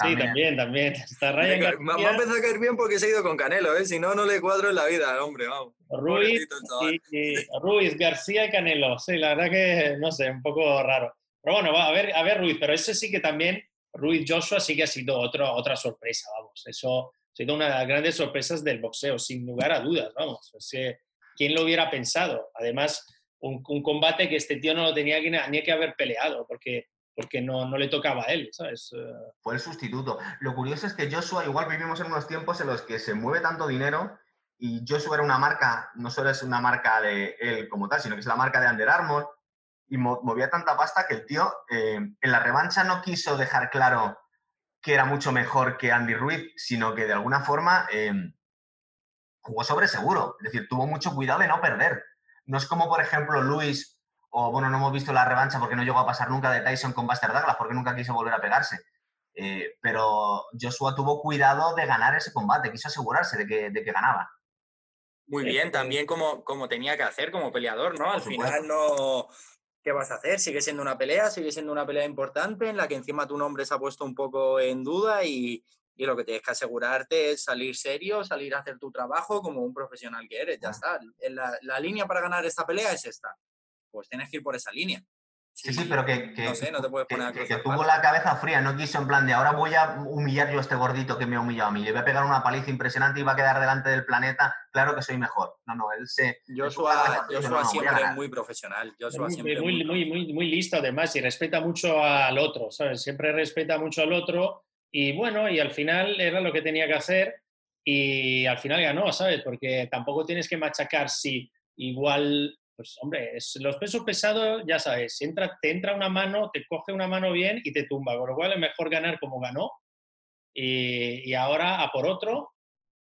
Sí, también, también. Está Ryan García. Me, ha empezado a caer bien porque se ha ido con Canelo, ¿eh? Si no, no le cuadro en la vida hombre, vamos. Ruiz, y, Ruiz, García y Canelo. Sí, la verdad que, no sé, un poco raro. Pero bueno, va, a ver, a ver Ruiz, pero ese sí que también, Ruiz Joshua sí que ha sido otro, otra sorpresa, vamos. Eso ha sido una de las grandes sorpresas del boxeo, sin lugar a dudas, vamos. Es que, ¿quién lo hubiera pensado? Además, un, combate que este tío no lo tenía ni que haber peleado, porque, porque no, no le tocaba a él, ¿sabes? Eh, Fue el sustituto. Lo curioso es que Joshua, igual vivimos en unos tiempos en los que se mueve tanto dinero y Joshua era una marca, no solo es una marca de él como tal, sino que es la marca de Under Armour y movía tanta pasta que el tío eh, en la revancha no quiso dejar claro que era mucho mejor que Andy Ruiz, sino que de alguna forma eh, jugó sobre seguro. Es decir, tuvo mucho cuidado de no perder. No es como, por ejemplo, Luis, o bueno, no hemos visto la revancha porque no llegó a pasar nunca de Tyson con Buster Douglas, porque nunca quiso volver a pegarse. Eh, pero Joshua tuvo cuidado de ganar ese combate, quiso asegurarse de que, de que ganaba. Muy bien, también como, como tenía que hacer como peleador, ¿no? Al final no... ¿Qué vas a hacer? Sigue siendo una pelea, sigue siendo una pelea importante en la que encima tu nombre se ha puesto un poco en duda y, y lo que tienes que asegurarte es salir serio, salir a hacer tu trabajo como un profesional que eres, ya está. La, la línea para ganar esta pelea es esta. Pues tienes que ir por esa línea. Sí, sí, pero que, no sé, no te puedes poner que, que tuvo la cabeza fría, no quiso en plan de ahora voy a humillar yo a este gordito que me ha humillado a mí, le voy a pegar una paliza impresionante y va a quedar delante del planeta, claro que soy mejor. No, no, él se... Joshua, Joshua siempre es muy profesional. muy, muy, muy, muy, muy listo además y respeta mucho al otro, ¿sabes? Siempre respeta mucho al otro y bueno, y al final era lo que tenía que hacer y al final ganó, ¿sabes? Porque tampoco tienes que machacar si igual, pues hombre, los pesos pesados, ya sabes, entra, te entra una mano, te coge una mano bien y te tumba, con lo cual es mejor ganar como ganó y, y ahora a por otro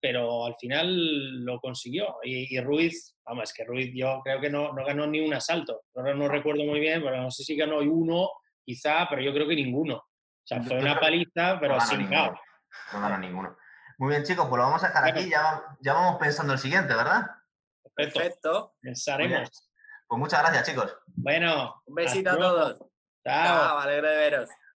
pero al final lo consiguió. Y, y Ruiz, vamos, es que Ruiz yo creo que no, no ganó ni un asalto. Ahora no recuerdo muy bien, pero no sé si ganó uno, quizá, pero yo creo que ninguno. Sea, fue una paliza, pero No sin ninguno. caos. No ganó ninguno. Muy bien, chicos, pues lo vamos a dejar aquí. Ya, va- ya vamos pensando el siguiente, ¿verdad? Perfecto. Perfecto. Pensaremos. Pues muchas gracias, chicos. Bueno. Un besito a hasta luego. todos. Chao. Chao, me alegro de veros.